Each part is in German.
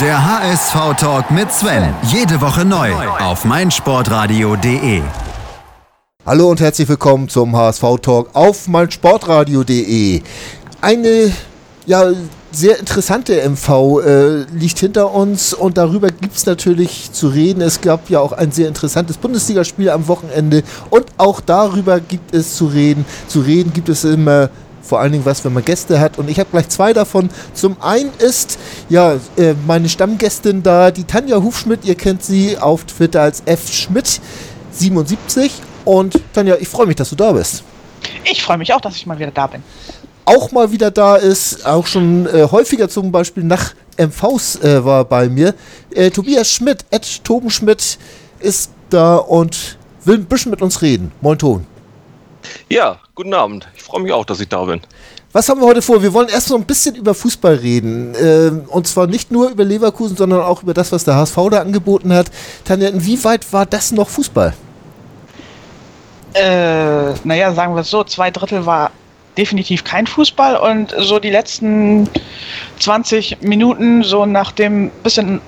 Der HSV-Talk mit Sven. Jede Woche neu auf meinsportradio.de. Hallo und herzlich willkommen zum HSV-Talk auf meinsportradio.de. Eine ja, sehr interessante MV äh, liegt hinter uns und darüber gibt es natürlich zu reden. Es gab ja auch ein sehr interessantes Bundesligaspiel am Wochenende und auch darüber gibt es zu reden. Zu reden gibt es immer vor allen Dingen was, wenn man Gäste hat. Und ich habe gleich zwei davon. Zum einen ist ja äh, meine Stammgästin da, die Tanja Hufschmidt. Ihr kennt sie auf Twitter als F Schmidt 77. Und Tanja, ich freue mich, dass du da bist. Ich freue mich auch, dass ich mal wieder da bin. Auch mal wieder da ist, auch schon äh, häufiger zum Beispiel nach MVs äh, war bei mir. Äh, Tobias Schmidt, Ed Toben Schmidt ist da und will ein bisschen mit uns reden. Moin Ton. Ja, guten Abend. Ich freue mich auch, dass ich da bin. Was haben wir heute vor? Wir wollen erst noch ein bisschen über Fußball reden. Ähm, und zwar nicht nur über Leverkusen, sondern auch über das, was der HSV da angeboten hat. Tanja, inwieweit war das noch Fußball? Äh, naja, sagen wir es so, zwei Drittel war definitiv kein Fußball und so die letzten 20 Minuten, so nach dem bisschen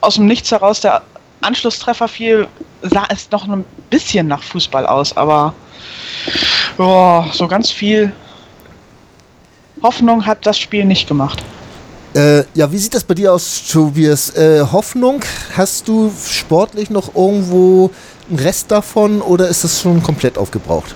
aus dem Nichts heraus der Anschlusstreffer fiel, sah es noch ein bisschen nach Fußball aus, aber oh, so ganz viel Hoffnung hat das Spiel nicht gemacht. Äh, ja, wie sieht das bei dir aus, Tobias? Äh, Hoffnung, hast du sportlich noch irgendwo einen Rest davon oder ist das schon komplett aufgebraucht?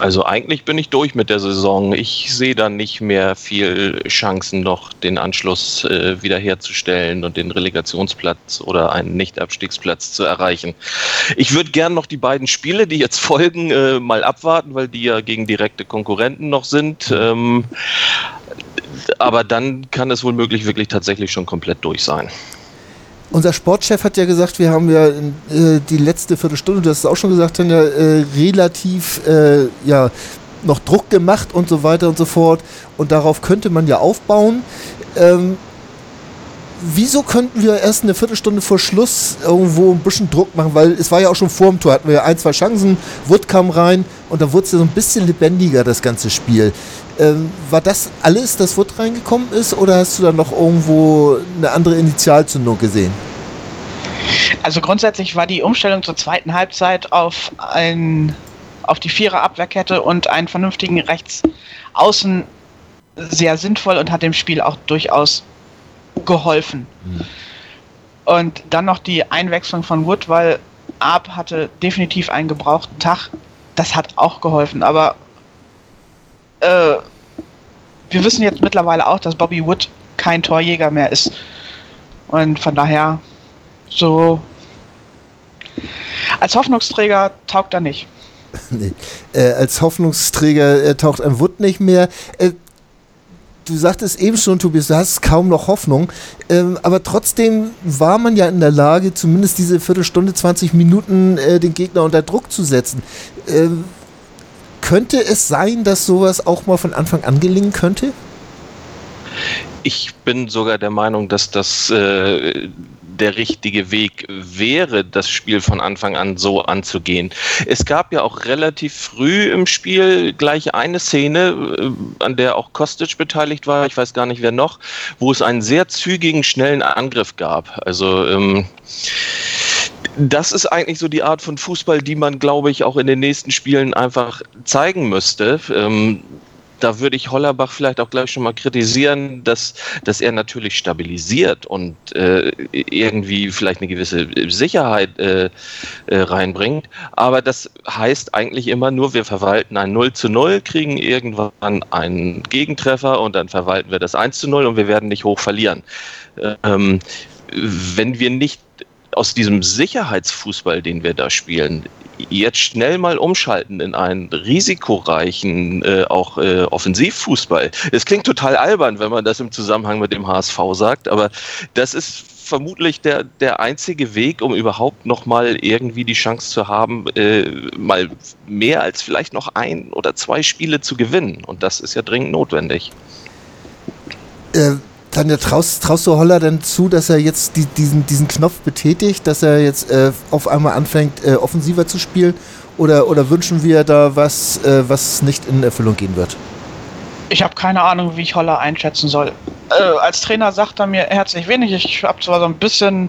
Also eigentlich bin ich durch mit der Saison. Ich sehe da nicht mehr viel Chancen noch, den Anschluss äh, wiederherzustellen und den Relegationsplatz oder einen Nicht-Abstiegsplatz zu erreichen. Ich würde gern noch die beiden Spiele, die jetzt folgen, äh, mal abwarten, weil die ja gegen direkte Konkurrenten noch sind. Ähm, aber dann kann es wohl möglich wirklich tatsächlich schon komplett durch sein. Unser Sportchef hat ja gesagt, wir haben ja äh, die letzte Viertelstunde, du hast es auch schon gesagt, haben ja äh, relativ äh, ja, noch Druck gemacht und so weiter und so fort. Und darauf könnte man ja aufbauen. Ähm, wieso könnten wir erst eine Viertelstunde vor Schluss irgendwo ein bisschen Druck machen? Weil es war ja auch schon vor dem Tor, hatten wir ein, zwei Chancen, Wood kam rein und dann wurde es ja so ein bisschen lebendiger, das ganze Spiel. Ähm, war das alles, das Wood reingekommen ist, oder hast du da noch irgendwo eine andere Initialzündung gesehen? Also grundsätzlich war die Umstellung zur zweiten Halbzeit auf ein auf die Vierer Abwehrkette und einen vernünftigen Rechtsaußen sehr sinnvoll und hat dem Spiel auch durchaus geholfen. Mhm. Und dann noch die Einwechslung von Wood, weil Arp hatte definitiv einen gebrauchten Tag. Das hat auch geholfen. Aber äh, wir wissen jetzt mittlerweile auch, dass Bobby Wood kein Torjäger mehr ist. Und von daher, so als Hoffnungsträger taugt er nicht. nee. Äh, als Hoffnungsträger äh, taucht ein Wood nicht mehr. Äh, du sagtest eben schon, Tobias, du hast kaum noch Hoffnung. Ähm, aber trotzdem war man ja in der Lage, zumindest diese Viertelstunde, 20 Minuten äh, den Gegner unter Druck zu setzen. Ähm, könnte es sein, dass sowas auch mal von Anfang an gelingen könnte? Ich bin sogar der Meinung, dass das äh, der richtige Weg wäre, das Spiel von Anfang an so anzugehen. Es gab ja auch relativ früh im Spiel gleich eine Szene, äh, an der auch Kostic beteiligt war, ich weiß gar nicht wer noch, wo es einen sehr zügigen, schnellen Angriff gab. Also ähm, das ist eigentlich so die Art von Fußball, die man, glaube ich, auch in den nächsten Spielen einfach zeigen müsste. Ähm, da würde ich Hollerbach vielleicht auch gleich schon mal kritisieren, dass, dass er natürlich stabilisiert und äh, irgendwie vielleicht eine gewisse Sicherheit äh, äh, reinbringt. Aber das heißt eigentlich immer nur, wir verwalten ein 0 zu 0, kriegen irgendwann einen Gegentreffer und dann verwalten wir das 1 zu 0 und wir werden nicht hoch verlieren. Ähm, wenn wir nicht aus diesem Sicherheitsfußball, den wir da spielen, jetzt schnell mal umschalten in einen risikoreichen, äh, auch äh, Offensivfußball. Es klingt total albern, wenn man das im Zusammenhang mit dem HSV sagt, aber das ist vermutlich der, der einzige Weg, um überhaupt noch mal irgendwie die Chance zu haben, äh, mal mehr als vielleicht noch ein oder zwei Spiele zu gewinnen. Und das ist ja dringend notwendig. Äh, Tanja, traust, traust du Holler denn zu, dass er jetzt die, diesen, diesen Knopf betätigt, dass er jetzt äh, auf einmal anfängt, äh, offensiver zu spielen? Oder, oder wünschen wir da was, äh, was nicht in Erfüllung gehen wird? Ich habe keine Ahnung, wie ich Holler einschätzen soll. äh, als Trainer sagt er mir herzlich wenig. Ich habe zwar so ein bisschen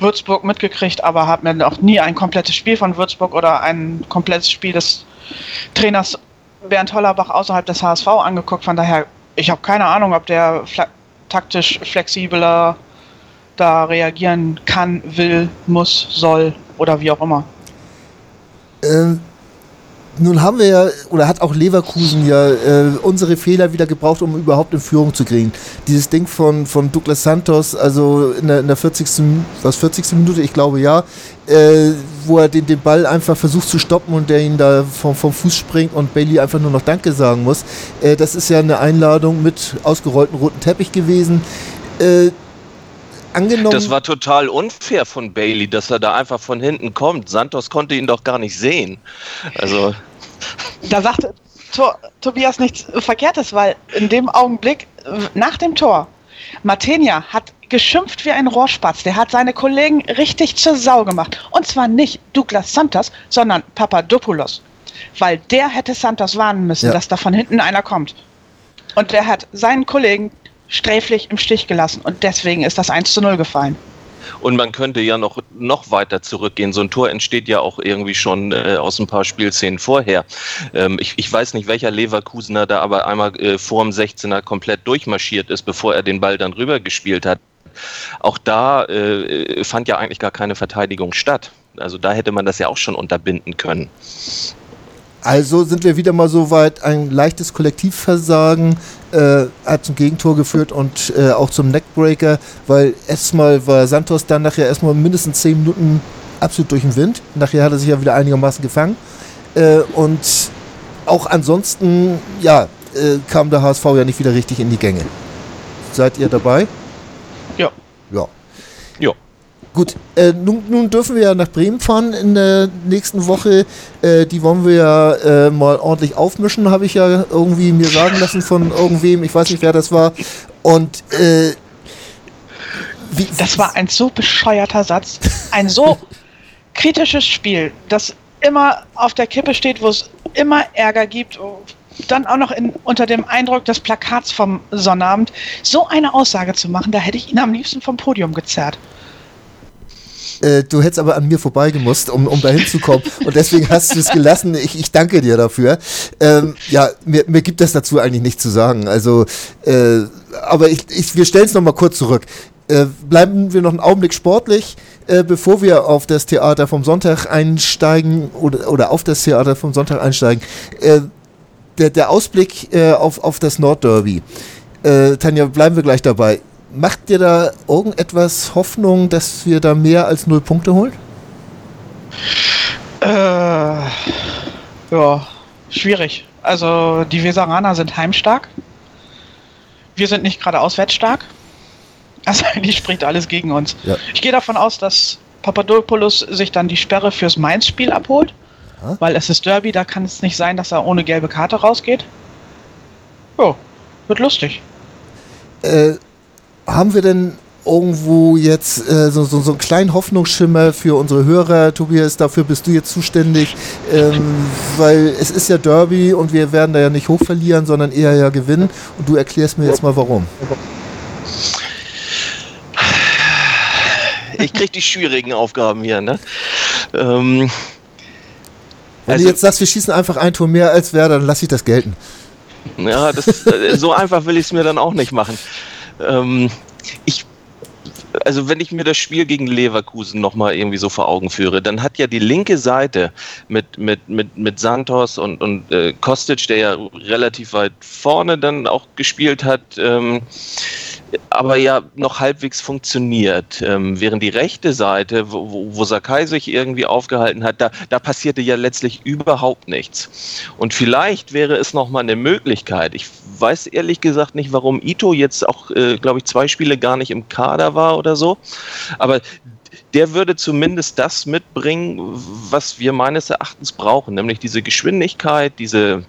Würzburg mitgekriegt, aber habe mir noch nie ein komplettes Spiel von Würzburg oder ein komplettes Spiel des Trainers Bernd Hollerbach außerhalb des HSV angeguckt. Von daher, ich habe keine Ahnung, ob der taktisch flexibler da reagieren kann, will, muss, soll oder wie auch immer. Ähm, nun haben wir ja, oder hat auch Leverkusen ja äh, unsere Fehler wieder gebraucht, um überhaupt in Führung zu kriegen. Dieses Ding von, von Douglas Santos, also in der, in der 40. Was, 40. Minute, ich glaube ja, äh, wo er den, den Ball einfach versucht zu stoppen und der ihn da vom, vom Fuß springt und Bailey einfach nur noch Danke sagen muss. Äh, das ist ja eine Einladung mit ausgerollten roten Teppich gewesen. Äh, angenommen. Das war total unfair von Bailey, dass er da einfach von hinten kommt. Santos konnte ihn doch gar nicht sehen. Also. Da sagte Tor, Tobias nichts Verkehrtes, weil in dem Augenblick nach dem Tor Martenia hat geschimpft wie ein Rohrspatz. Der hat seine Kollegen richtig zur Sau gemacht. Und zwar nicht Douglas Santos, sondern Papadopoulos. Weil der hätte Santos warnen müssen, ja. dass da von hinten einer kommt. Und der hat seinen Kollegen sträflich im Stich gelassen. Und deswegen ist das 1 zu 0 gefallen. Und man könnte ja noch, noch weiter zurückgehen. So ein Tor entsteht ja auch irgendwie schon äh, aus ein paar Spielszenen vorher. Ähm, ich, ich weiß nicht, welcher Leverkusener da aber einmal äh, vor dem 16er komplett durchmarschiert ist, bevor er den Ball dann rübergespielt hat. Auch da äh, fand ja eigentlich gar keine Verteidigung statt. Also da hätte man das ja auch schon unterbinden können. Also sind wir wieder mal so weit, ein leichtes Kollektivversagen äh, hat zum Gegentor geführt und äh, auch zum Neckbreaker, weil erstmal war Santos dann nachher erstmal mindestens 10 Minuten absolut durch den Wind. Nachher hat er sich ja wieder einigermaßen gefangen. Äh, und auch ansonsten, ja, äh, kam der HSV ja nicht wieder richtig in die Gänge. Seid ihr dabei? Ja. Ja. Gut, äh, nun, nun, dürfen wir ja nach Bremen fahren in der nächsten Woche. Äh, die wollen wir ja äh, mal ordentlich aufmischen, habe ich ja irgendwie mir sagen lassen von irgendwem. Ich weiß nicht, wer das war. Und äh, wie, das war ein so bescheuerter Satz. Ein so kritisches Spiel, das immer auf der Kippe steht, wo es immer Ärger gibt. Dann auch noch in, unter dem Eindruck des Plakats vom Sonnabend. So eine Aussage zu machen, da hätte ich ihn am liebsten vom Podium gezerrt. Äh, du hättest aber an mir vorbeigemusst, um, um da hinzukommen. Und deswegen hast du es gelassen. Ich, ich danke dir dafür. Ähm, ja, mir, mir gibt es dazu eigentlich nichts zu sagen. Also, äh, aber ich, ich, wir stellen es nochmal kurz zurück. Äh, bleiben wir noch einen Augenblick sportlich, äh, bevor wir auf das Theater vom Sonntag einsteigen oder, oder auf das Theater vom Sonntag einsteigen. Äh, der, der Ausblick äh, auf, auf das Nordderby. Äh, Tanja, bleiben wir gleich dabei. Macht dir da irgendetwas Hoffnung, dass wir da mehr als null Punkte holen? Äh, ja, schwierig. Also die Weseraner sind heimstark. Wir sind nicht gerade auswärts stark. Also eigentlich spricht alles gegen uns. Ja. Ich gehe davon aus, dass Papadopoulos sich dann die Sperre fürs Mainz-Spiel abholt. Aha. Weil es ist Derby, da kann es nicht sein, dass er ohne gelbe Karte rausgeht. Jo, wird lustig. Äh, haben wir denn irgendwo jetzt äh, so, so, so einen kleinen Hoffnungsschimmer für unsere Hörer? Tobias, dafür bist du jetzt zuständig, ähm, weil es ist ja Derby und wir werden da ja nicht hoch verlieren, sondern eher ja gewinnen. Und du erklärst mir jetzt mal warum. Ich krieg die schwierigen Aufgaben hier, ne? Ähm, Wenn also, du jetzt sagst, wir schießen einfach ein Tor mehr als wer, dann lass ich das gelten. Ja, das, äh, so einfach will ich es mir dann auch nicht machen. Ähm, ich also wenn ich mir das Spiel gegen Leverkusen nochmal irgendwie so vor Augen führe, dann hat ja die linke Seite mit, mit, mit, mit Santos und, und äh, Kostic, der ja relativ weit vorne dann auch gespielt hat, ähm, aber ja noch halbwegs funktioniert. Ähm, während die rechte Seite, wo, wo Sakai sich irgendwie aufgehalten hat, da, da passierte ja letztlich überhaupt nichts. Und vielleicht wäre es nochmal eine Möglichkeit. Ich weiß ehrlich gesagt nicht, warum Ito jetzt auch, äh, glaube ich, zwei Spiele gar nicht im Kader war oder so. Aber der würde zumindest das mitbringen, was wir meines Erachtens brauchen, nämlich diese Geschwindigkeit, diese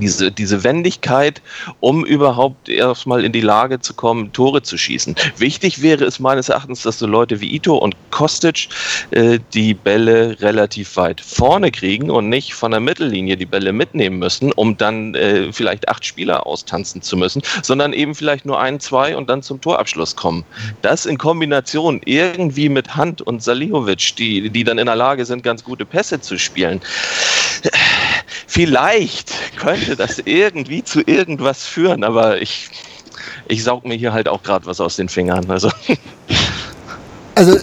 diese, diese Wendigkeit, um überhaupt erstmal in die Lage zu kommen, Tore zu schießen. Wichtig wäre es meines Erachtens, dass so Leute wie Ito und Kostic äh, die Bälle relativ weit vorne kriegen und nicht von der Mittellinie die Bälle mitnehmen müssen, um dann äh, vielleicht acht Spieler austanzen zu müssen, sondern eben vielleicht nur ein, zwei und dann zum Torabschluss kommen. Das in Kombination irgendwie mit Hand und Salihovic, die, die dann in der Lage sind, ganz gute Pässe zu spielen. Vielleicht könnte das irgendwie zu irgendwas führen, aber ich, ich saug mir hier halt auch gerade was aus den Fingern. Also, also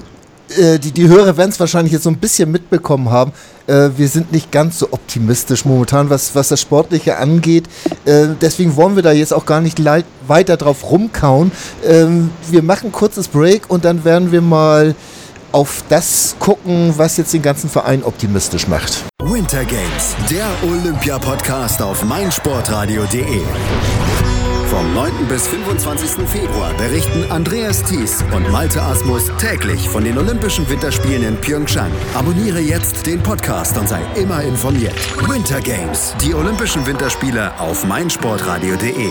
äh, die, die Hörer werden es wahrscheinlich jetzt so ein bisschen mitbekommen haben. Äh, wir sind nicht ganz so optimistisch momentan, was, was das Sportliche angeht. Äh, deswegen wollen wir da jetzt auch gar nicht weiter drauf rumkauen. Ähm, wir machen kurzes Break und dann werden wir mal auf das gucken, was jetzt den ganzen Verein optimistisch macht. Winter Games, der Olympia-Podcast auf meinsportradio.de. Vom 9. bis 25. Februar berichten Andreas Thies und Malte Asmus täglich von den Olympischen Winterspielen in Pyeongchang. Abonniere jetzt den Podcast und sei immer informiert. Winter Games, die Olympischen Winterspiele auf meinsportradio.de.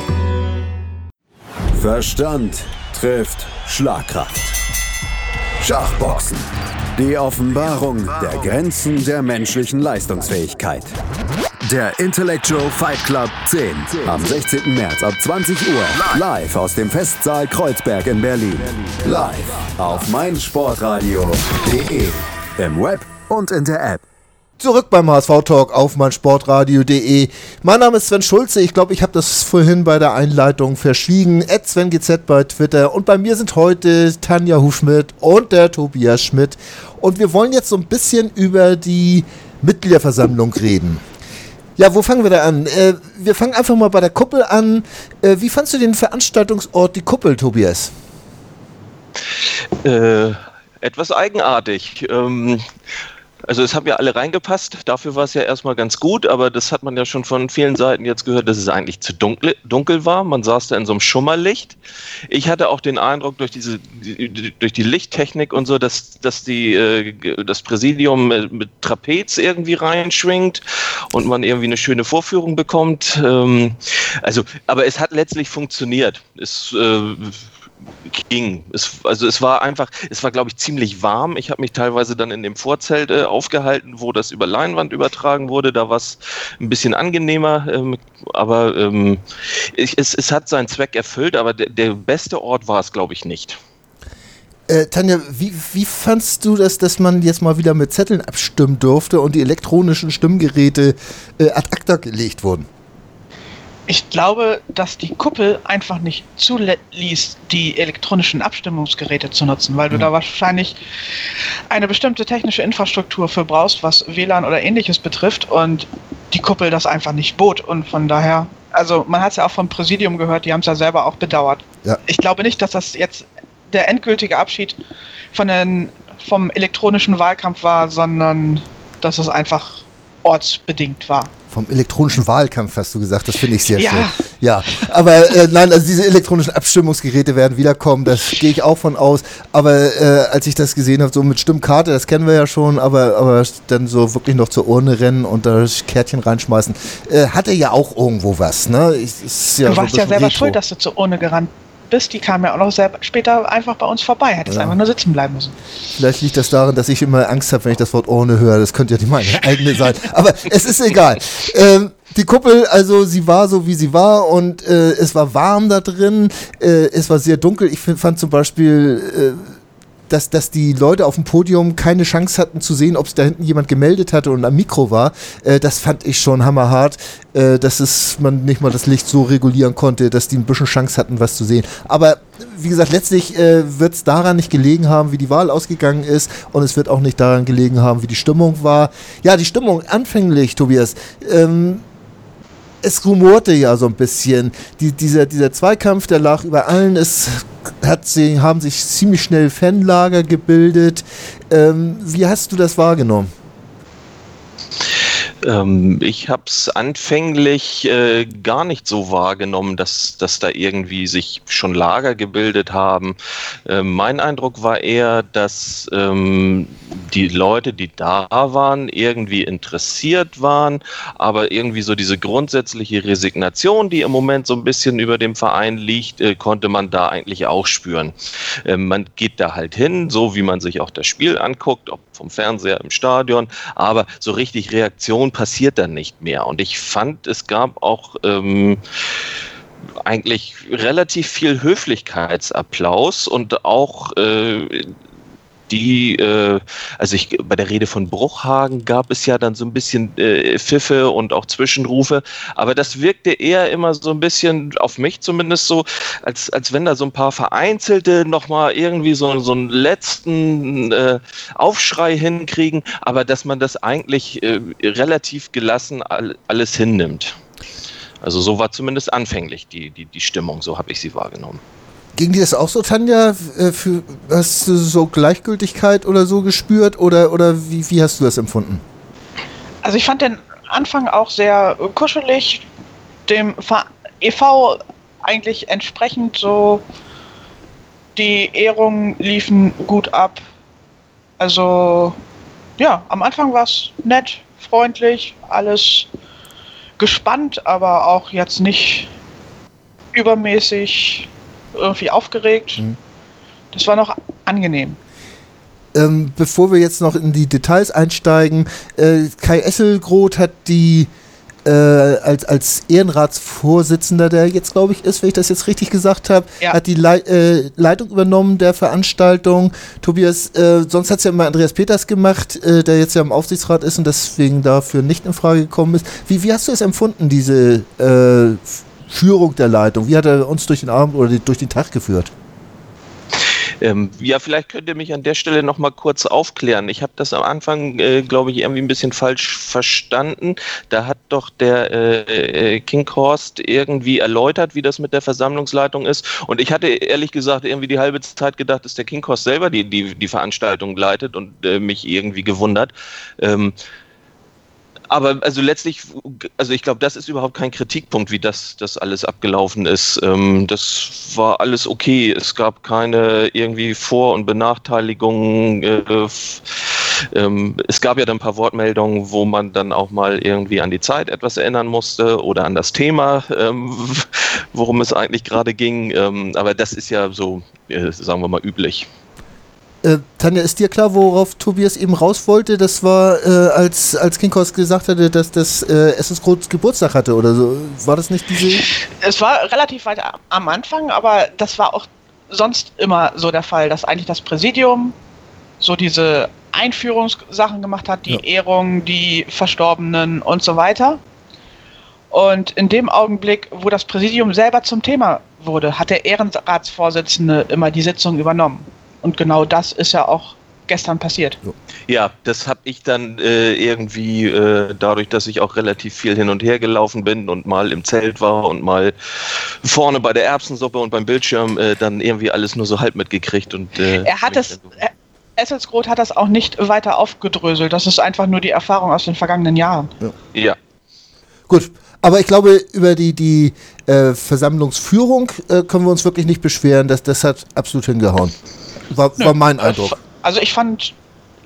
Verstand trifft Schlagkraft. Schachboxen. Die Offenbarung der Grenzen der menschlichen Leistungsfähigkeit. Der Intellectual Fight Club 10. Am 16. März ab 20 Uhr. Live aus dem Festsaal Kreuzberg in Berlin. Live auf meinsportradio.de. Im Web und in der App. Zurück beim HSV-Talk auf meinsportradio.de. Mein Name ist Sven Schulze. Ich glaube, ich habe das vorhin bei der Einleitung verschwiegen. Ed SvenGZ bei Twitter. Und bei mir sind heute Tanja Hufschmidt und der Tobias Schmidt. Und wir wollen jetzt so ein bisschen über die Mitgliederversammlung reden. Ja, wo fangen wir da an? Äh, wir fangen einfach mal bei der Kuppel an. Äh, wie fandst du den Veranstaltungsort die Kuppel, Tobias? Äh, etwas eigenartig. Ähm, also es haben ja alle reingepasst, dafür war es ja erstmal ganz gut, aber das hat man ja schon von vielen Seiten jetzt gehört, dass es eigentlich zu dunkel, dunkel war. Man saß da in so einem Schummerlicht. Ich hatte auch den Eindruck durch diese durch die Lichttechnik und so, dass, dass die, äh, das Präsidium mit Trapez irgendwie reinschwingt und man irgendwie eine schöne Vorführung bekommt. Ähm, also, aber es hat letztlich funktioniert. Es äh, ging. Es, also es war einfach, es war glaube ich ziemlich warm. Ich habe mich teilweise dann in dem Vorzelt äh, aufgehalten, wo das über Leinwand übertragen wurde. Da war es ein bisschen angenehmer, ähm, aber ähm, ich, es, es hat seinen Zweck erfüllt, aber der, der beste Ort war es glaube ich nicht. Äh, Tanja, wie, wie fandst du das, dass man jetzt mal wieder mit Zetteln abstimmen durfte und die elektronischen Stimmgeräte äh, ad acta gelegt wurden? Ich glaube, dass die Kuppel einfach nicht zuließ, die elektronischen Abstimmungsgeräte zu nutzen, weil du mhm. da wahrscheinlich eine bestimmte technische Infrastruktur für brauchst, was WLAN oder ähnliches betrifft und die Kuppel das einfach nicht bot. Und von daher, also man hat es ja auch vom Präsidium gehört, die haben es ja selber auch bedauert. Ja. Ich glaube nicht, dass das jetzt der endgültige Abschied von den, vom elektronischen Wahlkampf war, sondern dass es einfach ortsbedingt war. Vom elektronischen Wahlkampf hast du gesagt, das finde ich sehr ja. schön. Ja, aber äh, nein, also diese elektronischen Abstimmungsgeräte werden wiederkommen, das gehe ich auch von aus. Aber äh, als ich das gesehen habe, so mit Stimmkarte, das kennen wir ja schon, aber, aber dann so wirklich noch zur Urne rennen und da Kärtchen reinschmeißen, äh, hatte ja auch irgendwo was. Ne? Ich, ja du warst so ja selber Retro. schuld, dass du zur Urne gerannt bist, die kam ja auch noch sehr später einfach bei uns vorbei. Hättest ja. einfach nur sitzen bleiben müssen. Vielleicht liegt das daran, dass ich immer Angst habe, wenn ich das Wort Urne höre. Das könnte ja die meine eigene sein. Aber es ist egal. Ähm, die Kuppel, also sie war so, wie sie war und äh, es war warm da drin. Äh, es war sehr dunkel. Ich find, fand zum Beispiel... Äh, dass, dass die Leute auf dem Podium keine Chance hatten zu sehen, ob es da hinten jemand gemeldet hatte und am Mikro war. Äh, das fand ich schon hammerhart, äh, dass es, man nicht mal das Licht so regulieren konnte, dass die ein bisschen Chance hatten, was zu sehen. Aber wie gesagt, letztlich äh, wird es daran nicht gelegen haben, wie die Wahl ausgegangen ist und es wird auch nicht daran gelegen haben, wie die Stimmung war. Ja, die Stimmung anfänglich, Tobias. Ähm, es rumorte ja so ein bisschen. Die, dieser, dieser Zweikampf, der lag über allen. Es hat sie, haben sich ziemlich schnell Fanlager gebildet. Ähm, wie hast du das wahrgenommen? Ähm, ich habe es anfänglich äh, gar nicht so wahrgenommen, dass, dass da irgendwie sich schon Lager gebildet haben. Äh, mein Eindruck war eher, dass ähm, die Leute, die da waren, irgendwie interessiert waren, aber irgendwie so diese grundsätzliche Resignation, die im Moment so ein bisschen über dem Verein liegt, äh, konnte man da eigentlich auch spüren. Ähm, man geht da halt hin, so wie man sich auch das Spiel anguckt, ob vom Fernseher im Stadion, aber so richtig Reaktion passiert dann nicht mehr. Und ich fand, es gab auch ähm, eigentlich relativ viel Höflichkeitsapplaus und auch äh, die, äh, also ich, bei der Rede von Bruchhagen gab es ja dann so ein bisschen äh, Pfiffe und auch Zwischenrufe, aber das wirkte eher immer so ein bisschen, auf mich zumindest so, als, als wenn da so ein paar Vereinzelte nochmal irgendwie so, so einen letzten äh, Aufschrei hinkriegen, aber dass man das eigentlich äh, relativ gelassen all, alles hinnimmt. Also so war zumindest anfänglich die, die, die Stimmung, so habe ich sie wahrgenommen. Ging dir das auch so, Tanja? Äh, für, hast du so Gleichgültigkeit oder so gespürt oder, oder wie, wie hast du das empfunden? Also ich fand den Anfang auch sehr kuschelig, dem EV eigentlich entsprechend so. Die Ehrungen liefen gut ab. Also ja, am Anfang war es nett, freundlich, alles gespannt, aber auch jetzt nicht übermäßig irgendwie aufgeregt. Mhm. Das war noch angenehm. Ähm, bevor wir jetzt noch in die Details einsteigen, äh, Kai Esselgroth hat die äh, als, als Ehrenratsvorsitzender, der jetzt glaube ich ist, wenn ich das jetzt richtig gesagt habe, ja. hat die Le äh, Leitung übernommen der Veranstaltung. Tobias, äh, sonst hat es ja immer Andreas Peters gemacht, äh, der jetzt ja im Aufsichtsrat ist und deswegen dafür nicht in Frage gekommen ist. Wie, wie hast du es empfunden, diese äh, Führung der Leitung? Wie hat er uns durch den Abend oder durch den Tag geführt? Ähm, ja, vielleicht könnt ihr mich an der Stelle noch mal kurz aufklären. Ich habe das am Anfang, äh, glaube ich, irgendwie ein bisschen falsch verstanden. Da hat doch der äh, äh Kinghorst irgendwie erläutert, wie das mit der Versammlungsleitung ist. Und ich hatte ehrlich gesagt irgendwie die halbe Zeit gedacht, dass der Kinghorst selber die, die, die Veranstaltung leitet und äh, mich irgendwie gewundert. Ähm, aber also letztlich, also ich glaube, das ist überhaupt kein Kritikpunkt, wie das, das alles abgelaufen ist. Ähm, das war alles okay. Es gab keine irgendwie Vor- und Benachteiligungen. Äh, ähm, es gab ja dann ein paar Wortmeldungen, wo man dann auch mal irgendwie an die Zeit etwas erinnern musste oder an das Thema, ähm, worum es eigentlich gerade ging. Ähm, aber das ist ja so, äh, sagen wir mal, üblich. Äh, Tanja, ist dir klar, worauf Tobias eben raus wollte? Das war, äh, als, als Kinkos gesagt hatte, dass das äh, Essensgroß Geburtstag hatte oder so. War das nicht diese. Es war relativ weit am Anfang, aber das war auch sonst immer so der Fall, dass eigentlich das Präsidium so diese Einführungssachen gemacht hat, die ja. Ehrung, die Verstorbenen und so weiter. Und in dem Augenblick, wo das Präsidium selber zum Thema wurde, hat der Ehrenratsvorsitzende immer die Sitzung übernommen. Und genau das ist ja auch gestern passiert. Ja, das habe ich dann äh, irgendwie äh, dadurch, dass ich auch relativ viel hin und her gelaufen bin und mal im Zelt war und mal vorne bei der Erbsensuppe und beim Bildschirm äh, dann irgendwie alles nur so halb mitgekriegt und äh, er hat es Esselsgroth hat das auch nicht weiter aufgedröselt. Das ist einfach nur die Erfahrung aus den vergangenen Jahren. Ja. ja. Gut, aber ich glaube, über die, die äh, Versammlungsführung äh, können wir uns wirklich nicht beschweren. Das, das hat absolut hingehauen. War, war mein Eindruck. Also ich fand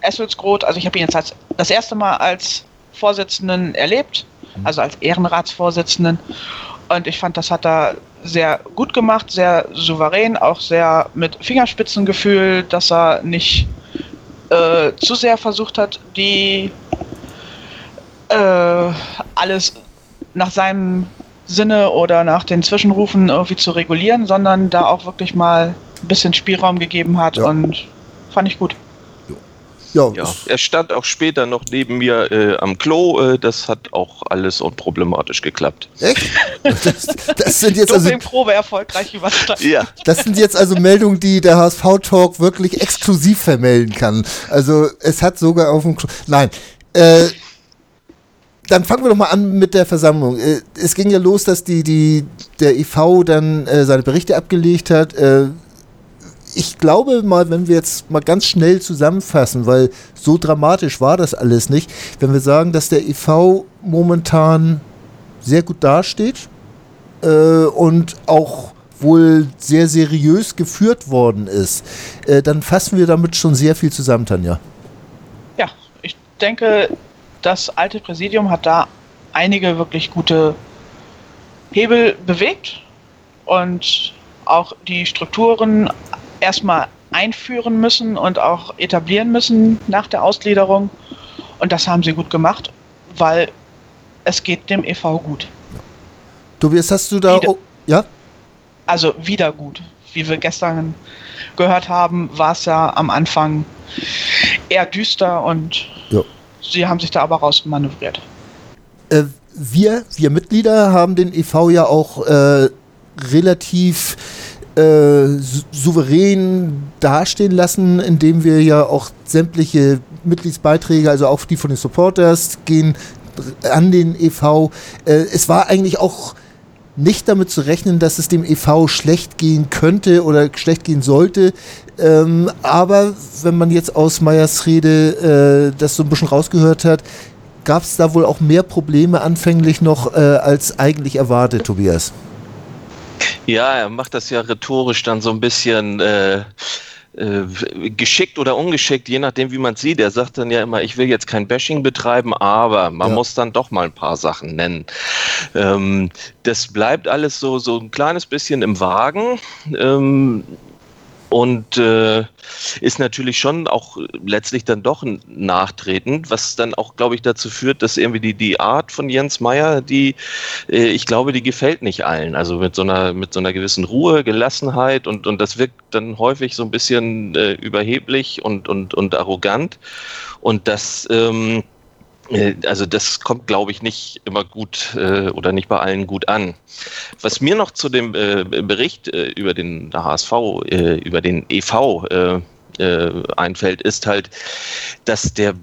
Esselsgroth, also ich habe ihn jetzt als, das erste Mal als Vorsitzenden erlebt, mhm. also als Ehrenratsvorsitzenden. Und ich fand, das hat er sehr gut gemacht, sehr souverän, auch sehr mit Fingerspitzengefühl, dass er nicht äh, zu sehr versucht hat, die äh, alles nach seinem Sinne oder nach den Zwischenrufen irgendwie zu regulieren, sondern da auch wirklich mal ein bisschen Spielraum gegeben hat ja. und fand ich gut. Ja, ja, er stand auch später noch neben mir äh, am Klo. Äh, das hat auch alles unproblematisch geklappt. Echt? Das, das sind jetzt also Probe erfolgreich überstanden. Ja. Das sind jetzt also Meldungen, die der HSV Talk wirklich exklusiv vermelden kann. Also es hat sogar auf dem Klo. Nein. Äh, dann fangen wir doch mal an mit der Versammlung. Äh, es ging ja los, dass die, die, der IV dann äh, seine Berichte abgelegt hat. Ich glaube mal, wenn wir jetzt mal ganz schnell zusammenfassen, weil so dramatisch war das alles nicht, wenn wir sagen, dass der EV momentan sehr gut dasteht äh, und auch wohl sehr seriös geführt worden ist, äh, dann fassen wir damit schon sehr viel zusammen, Tanja. Ja, ich denke, das alte Präsidium hat da einige wirklich gute Hebel bewegt und auch die Strukturen erstmal einführen müssen und auch etablieren müssen nach der Ausgliederung. Und das haben sie gut gemacht, weil es geht dem EV gut. Tobias, hast du da... Oh, ja? Also wieder gut. Wie wir gestern gehört haben, war es ja am Anfang eher düster und ja. sie haben sich da aber rausmanövriert. Äh, wir, wir Mitglieder haben den EV ja auch äh, relativ äh, souverän dastehen lassen, indem wir ja auch sämtliche Mitgliedsbeiträge, also auch die von den Supporters, gehen an den EV. Äh, es war eigentlich auch nicht damit zu rechnen, dass es dem EV schlecht gehen könnte oder schlecht gehen sollte. Ähm, aber wenn man jetzt aus Meyers Rede äh, das so ein bisschen rausgehört hat, gab es da wohl auch mehr Probleme anfänglich noch äh, als eigentlich erwartet, Tobias. Ja, er macht das ja rhetorisch dann so ein bisschen äh, äh, geschickt oder ungeschickt, je nachdem, wie man sieht. Er sagt dann ja immer, ich will jetzt kein Bashing betreiben, aber man ja. muss dann doch mal ein paar Sachen nennen. Ähm, das bleibt alles so, so ein kleines bisschen im Wagen. Ähm, und äh, ist natürlich schon auch letztlich dann doch nachtretend, was dann auch, glaube ich, dazu führt, dass irgendwie die, die Art von Jens Meyer, die, äh, ich glaube, die gefällt nicht allen. Also mit so einer, mit so einer gewissen Ruhe, Gelassenheit und, und das wirkt dann häufig so ein bisschen äh, überheblich und, und, und arrogant. Und das, ähm, äh, also das kommt, glaube ich, nicht immer gut äh, oder nicht bei allen gut an. Was mir noch zu dem äh, Bericht äh, über den HSV, äh, über den EV äh, einfällt, ist halt, dass der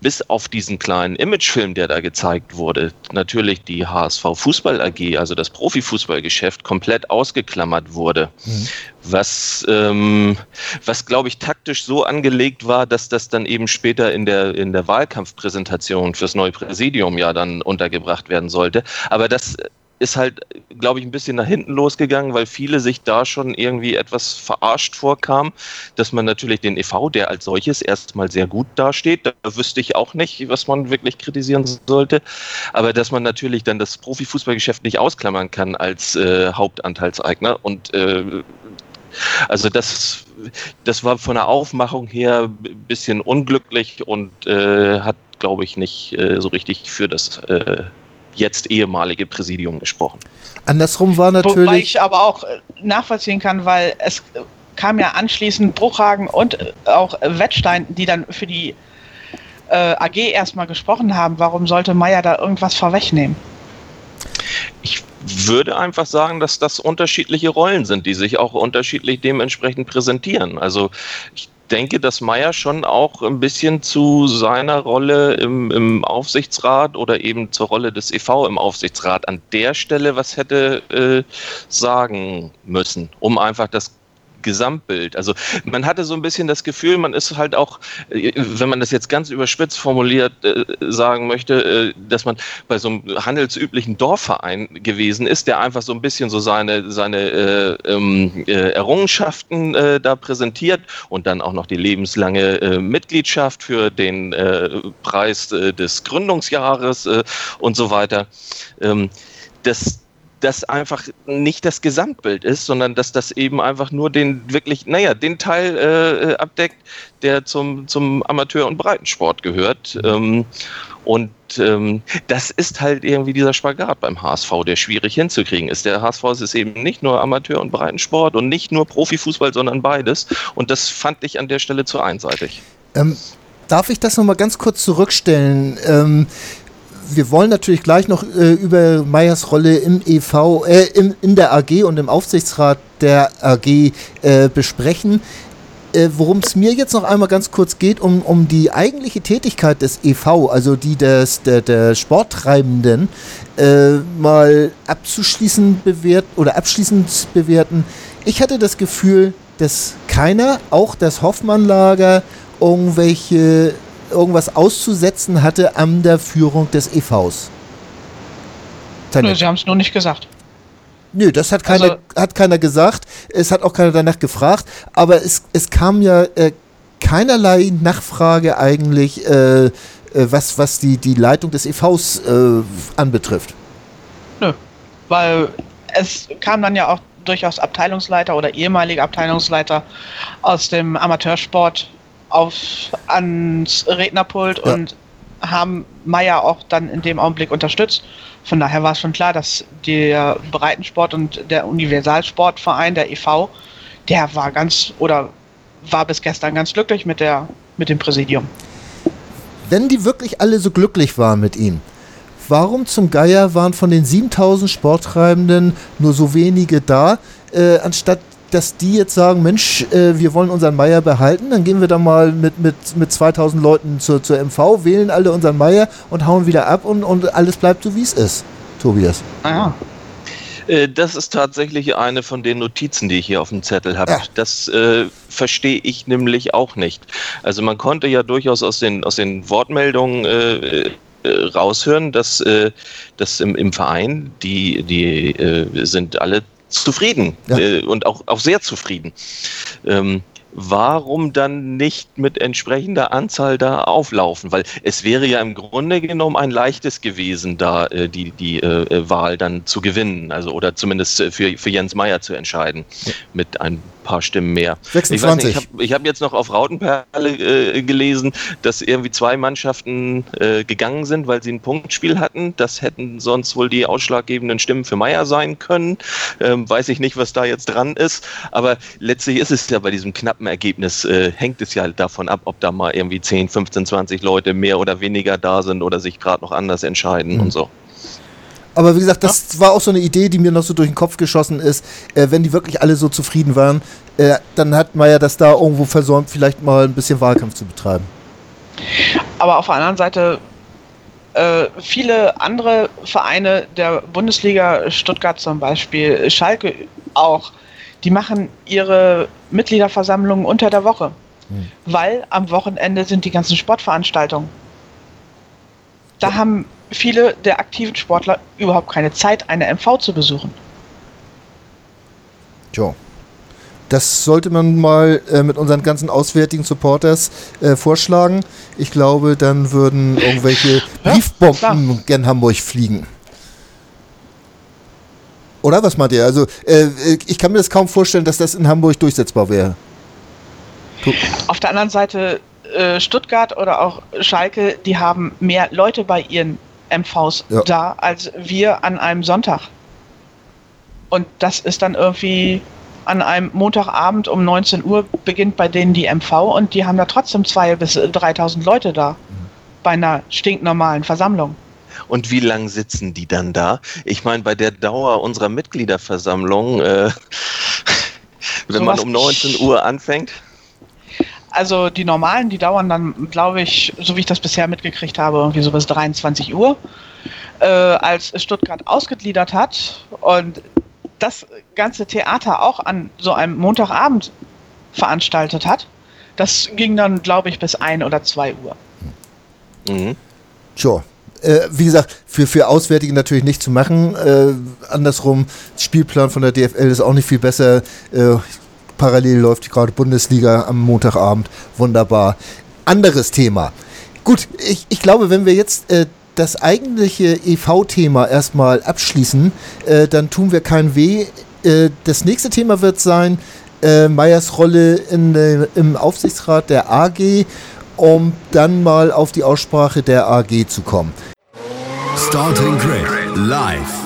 bis auf diesen kleinen Imagefilm, der da gezeigt wurde, natürlich die HSV Fußball AG, also das Profifußballgeschäft, komplett ausgeklammert wurde. Mhm. Was, ähm, was glaube ich, taktisch so angelegt war, dass das dann eben später in der, in der Wahlkampfpräsentation fürs neue Präsidium ja dann untergebracht werden sollte. Aber das ist halt, glaube ich, ein bisschen nach hinten losgegangen, weil viele sich da schon irgendwie etwas verarscht vorkamen, dass man natürlich den EV, der als solches erstmal sehr gut dasteht, da wüsste ich auch nicht, was man wirklich kritisieren sollte, aber dass man natürlich dann das Profifußballgeschäft nicht ausklammern kann als äh, Hauptanteilseigner und äh, also das, das war von der Aufmachung her ein bisschen unglücklich und äh, hat, glaube ich, nicht äh, so richtig für das äh, jetzt ehemalige Präsidium gesprochen. Andersrum war natürlich. Wobei ich aber auch äh, nachvollziehen kann, weil es kam ja anschließend Bruchhagen und äh, auch Wettstein, die dann für die äh, AG erstmal gesprochen haben. Warum sollte Meier da irgendwas vorwegnehmen? Ich würde einfach sagen, dass das unterschiedliche Rollen sind, die sich auch unterschiedlich dementsprechend präsentieren. Also ich denke, dass Meyer schon auch ein bisschen zu seiner Rolle im, im, Aufsichtsrat oder eben zur Rolle des EV im Aufsichtsrat an der Stelle was hätte äh, sagen müssen, um einfach das Gesamtbild. Also man hatte so ein bisschen das Gefühl, man ist halt auch, äh, wenn man das jetzt ganz überspitzt formuliert äh, sagen möchte, äh, dass man bei so einem handelsüblichen Dorfverein gewesen ist, der einfach so ein bisschen so seine, seine äh, ähm, äh, Errungenschaften äh, da präsentiert und dann auch noch die lebenslange Mitgliedschaft für den Preis des Gründungsjahres und so weiter. Ähm, das, das einfach nicht das Gesamtbild ist, sondern dass das eben einfach nur den wirklich, naja, den Teil äh, abdeckt, der zum, zum Amateur- und Breitensport gehört. Ähm, und ähm, das ist halt irgendwie dieser Spagat beim HSV, der schwierig hinzukriegen ist. Der HSV ist eben nicht nur Amateur- und Breitensport und nicht nur Profifußball, sondern beides. Und das fand ich an der Stelle zu einseitig. Ähm, darf ich das nochmal ganz kurz zurückstellen? Wir wollen natürlich gleich noch äh, über Meyers Rolle im EV, äh, im, in der AG und im Aufsichtsrat der AG äh, besprechen. Äh, worum es mir jetzt noch einmal ganz kurz geht, um, um die eigentliche Tätigkeit des EV, also die des, der, der Sporttreibenden, äh, mal abzuschließen bewert oder abschließend bewerten. Ich hatte das Gefühl, dass keiner, auch das Hoffmann-Lager, irgendwelche, irgendwas auszusetzen hatte an der Führung des EVs. Nö, Sie haben es nur nicht gesagt. Nö, das hat keiner, also, hat keiner gesagt. Es hat auch keiner danach gefragt. Aber es, es kam ja äh, keinerlei Nachfrage eigentlich, äh, äh, was, was die, die Leitung des EVs äh, anbetrifft. Nö, weil es kam dann ja auch durchaus Abteilungsleiter oder ehemalige Abteilungsleiter aus dem Amateursport auf, ans Rednerpult ja. und haben Meier auch dann in dem Augenblick unterstützt. Von daher war es schon klar, dass der Breitensport und der Universalsportverein, der EV, der war ganz oder war bis gestern ganz glücklich mit, der, mit dem Präsidium. Wenn die wirklich alle so glücklich waren mit ihm, warum zum Geier waren von den 7000 Sporttreibenden nur so wenige da, äh, anstatt dass die jetzt sagen, Mensch, äh, wir wollen unseren Meier behalten, dann gehen wir da mal mit, mit, mit 2000 Leuten zur, zur MV, wählen alle unseren Meier und hauen wieder ab und, und alles bleibt so, wie es ist. Tobias. Ah ja. Äh, das ist tatsächlich eine von den Notizen, die ich hier auf dem Zettel habe. Ja. Das äh, verstehe ich nämlich auch nicht. Also man konnte ja durchaus aus den, aus den Wortmeldungen äh, äh raushören, dass, äh, dass im, im Verein die, die sind alle zufrieden ja. äh, und auch, auch sehr zufrieden. Ähm, warum dann nicht mit entsprechender Anzahl da auflaufen? Weil es wäre ja im Grunde genommen ein leichtes gewesen, da äh, die, die äh, Wahl dann zu gewinnen, also oder zumindest äh, für, für Jens Meyer zu entscheiden, mit ein paar Stimmen mehr. 26. Ich, ich habe hab jetzt noch auf Rautenperle äh, gelesen, dass irgendwie zwei Mannschaften äh, gegangen sind, weil sie ein Punktspiel hatten. Das hätten sonst wohl die ausschlaggebenden Stimmen für Meier sein können. Ähm, weiß ich nicht, was da jetzt dran ist. Aber letztlich ist es ja bei diesem knappen Ergebnis, äh, hängt es ja davon ab, ob da mal irgendwie 10, 15, 20 Leute mehr oder weniger da sind oder sich gerade noch anders entscheiden mhm. und so. Aber wie gesagt, das ja. war auch so eine Idee, die mir noch so durch den Kopf geschossen ist. Äh, wenn die wirklich alle so zufrieden waren, äh, dann hat man ja das da irgendwo versäumt, vielleicht mal ein bisschen Wahlkampf zu betreiben. Aber auf der anderen Seite, äh, viele andere Vereine der Bundesliga, Stuttgart zum Beispiel, Schalke auch, die machen ihre Mitgliederversammlungen unter der Woche. Hm. Weil am Wochenende sind die ganzen Sportveranstaltungen. Da ja. haben viele der aktiven Sportler überhaupt keine Zeit, eine MV zu besuchen. Tja. Das sollte man mal äh, mit unseren ganzen auswärtigen Supporters äh, vorschlagen. Ich glaube, dann würden irgendwelche ja, Briefbomben gern Hamburg fliegen. Oder was meint ihr? Also, äh, ich kann mir das kaum vorstellen, dass das in Hamburg durchsetzbar wäre. Auf der anderen Seite, äh, Stuttgart oder auch Schalke, die haben mehr Leute bei ihren MVs ja. da als wir an einem Sonntag. Und das ist dann irgendwie an einem Montagabend um 19 Uhr beginnt bei denen die MV und die haben da trotzdem 2.000 bis 3.000 Leute da. Mhm. Bei einer stinknormalen Versammlung. Und wie lang sitzen die dann da? Ich meine, bei der Dauer unserer Mitgliederversammlung, äh, wenn so man um 19 Uhr anfängt also die normalen, die dauern dann, glaube ich, so wie ich das bisher mitgekriegt habe, irgendwie so bis 23 Uhr. Äh, als Stuttgart ausgegliedert hat und das ganze Theater auch an so einem Montagabend veranstaltet hat, das ging dann, glaube ich, bis 1 oder 2 Uhr. Mhm. Sure. Äh, wie gesagt, für, für Auswärtige natürlich nicht zu machen. Äh, andersrum, Spielplan von der DFL ist auch nicht viel besser. Äh, Parallel läuft gerade Bundesliga am Montagabend. Wunderbar. Anderes Thema. Gut, ich, ich glaube, wenn wir jetzt äh, das eigentliche EV-Thema erstmal abschließen, äh, dann tun wir kein Weh. Äh, das nächste Thema wird sein, äh, Meyers Rolle in, im Aufsichtsrat der AG, um dann mal auf die Aussprache der AG zu kommen. Starting Grid live.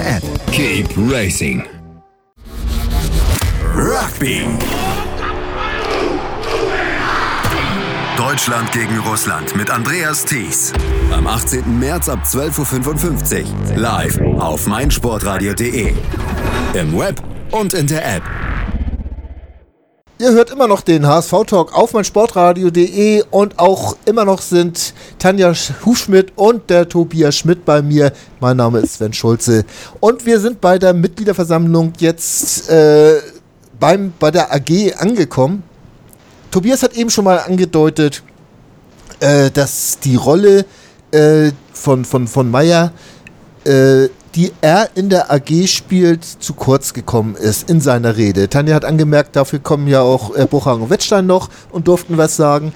der App. Keep Racing. Rugby. Deutschland gegen Russland mit Andreas Thies. Am 18. März ab 12.55 Uhr. Live auf meinsportradio.de. Im Web und in der App. Ihr hört immer noch den HSV-Talk auf meinsportradio.de und auch immer noch sind Tanja Hufschmidt und der Tobias Schmidt bei mir. Mein Name ist Sven Schulze und wir sind bei der Mitgliederversammlung jetzt äh, beim, bei der AG angekommen. Tobias hat eben schon mal angedeutet, äh, dass die Rolle äh, von, von, von Meyer äh, die er in der AG spielt, zu kurz gekommen ist in seiner Rede. Tanja hat angemerkt, dafür kommen ja auch äh, Buchhagen und Wettstein noch und durften was sagen.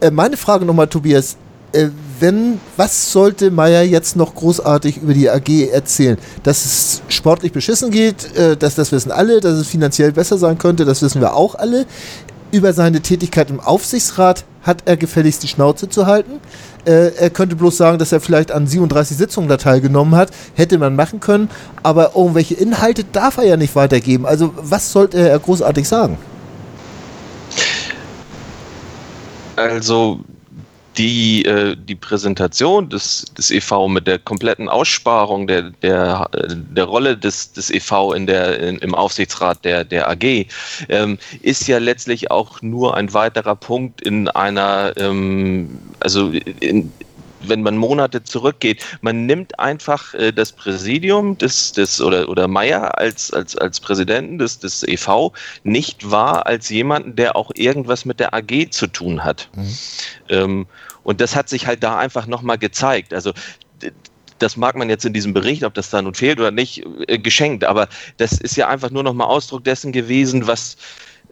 Äh, meine Frage nochmal, Tobias. Äh, wenn, was sollte Meier jetzt noch großartig über die AG erzählen? Dass es sportlich beschissen geht, äh, dass das wissen alle, dass es finanziell besser sein könnte, das wissen wir auch alle. Über seine Tätigkeit im Aufsichtsrat hat er gefälligst die Schnauze zu halten. Äh, er könnte bloß sagen, dass er vielleicht an 37 Sitzungen da teilgenommen hat. Hätte man machen können. Aber irgendwelche Inhalte darf er ja nicht weitergeben. Also was sollte er großartig sagen? Also die, äh, die Präsentation des, des EV mit der kompletten Aussparung der, der, der Rolle des, des EV in der, in, im Aufsichtsrat der, der AG ähm, ist ja letztlich auch nur ein weiterer Punkt in einer, ähm, also in, wenn man Monate zurückgeht, man nimmt einfach äh, das Präsidium des, des oder, oder Meier als, als, als Präsidenten des, des EV nicht wahr als jemanden, der auch irgendwas mit der AG zu tun hat. Mhm. Ähm, und das hat sich halt da einfach nochmal gezeigt. Also das mag man jetzt in diesem Bericht, ob das da nun fehlt oder nicht, äh, geschenkt. Aber das ist ja einfach nur nochmal Ausdruck dessen gewesen, was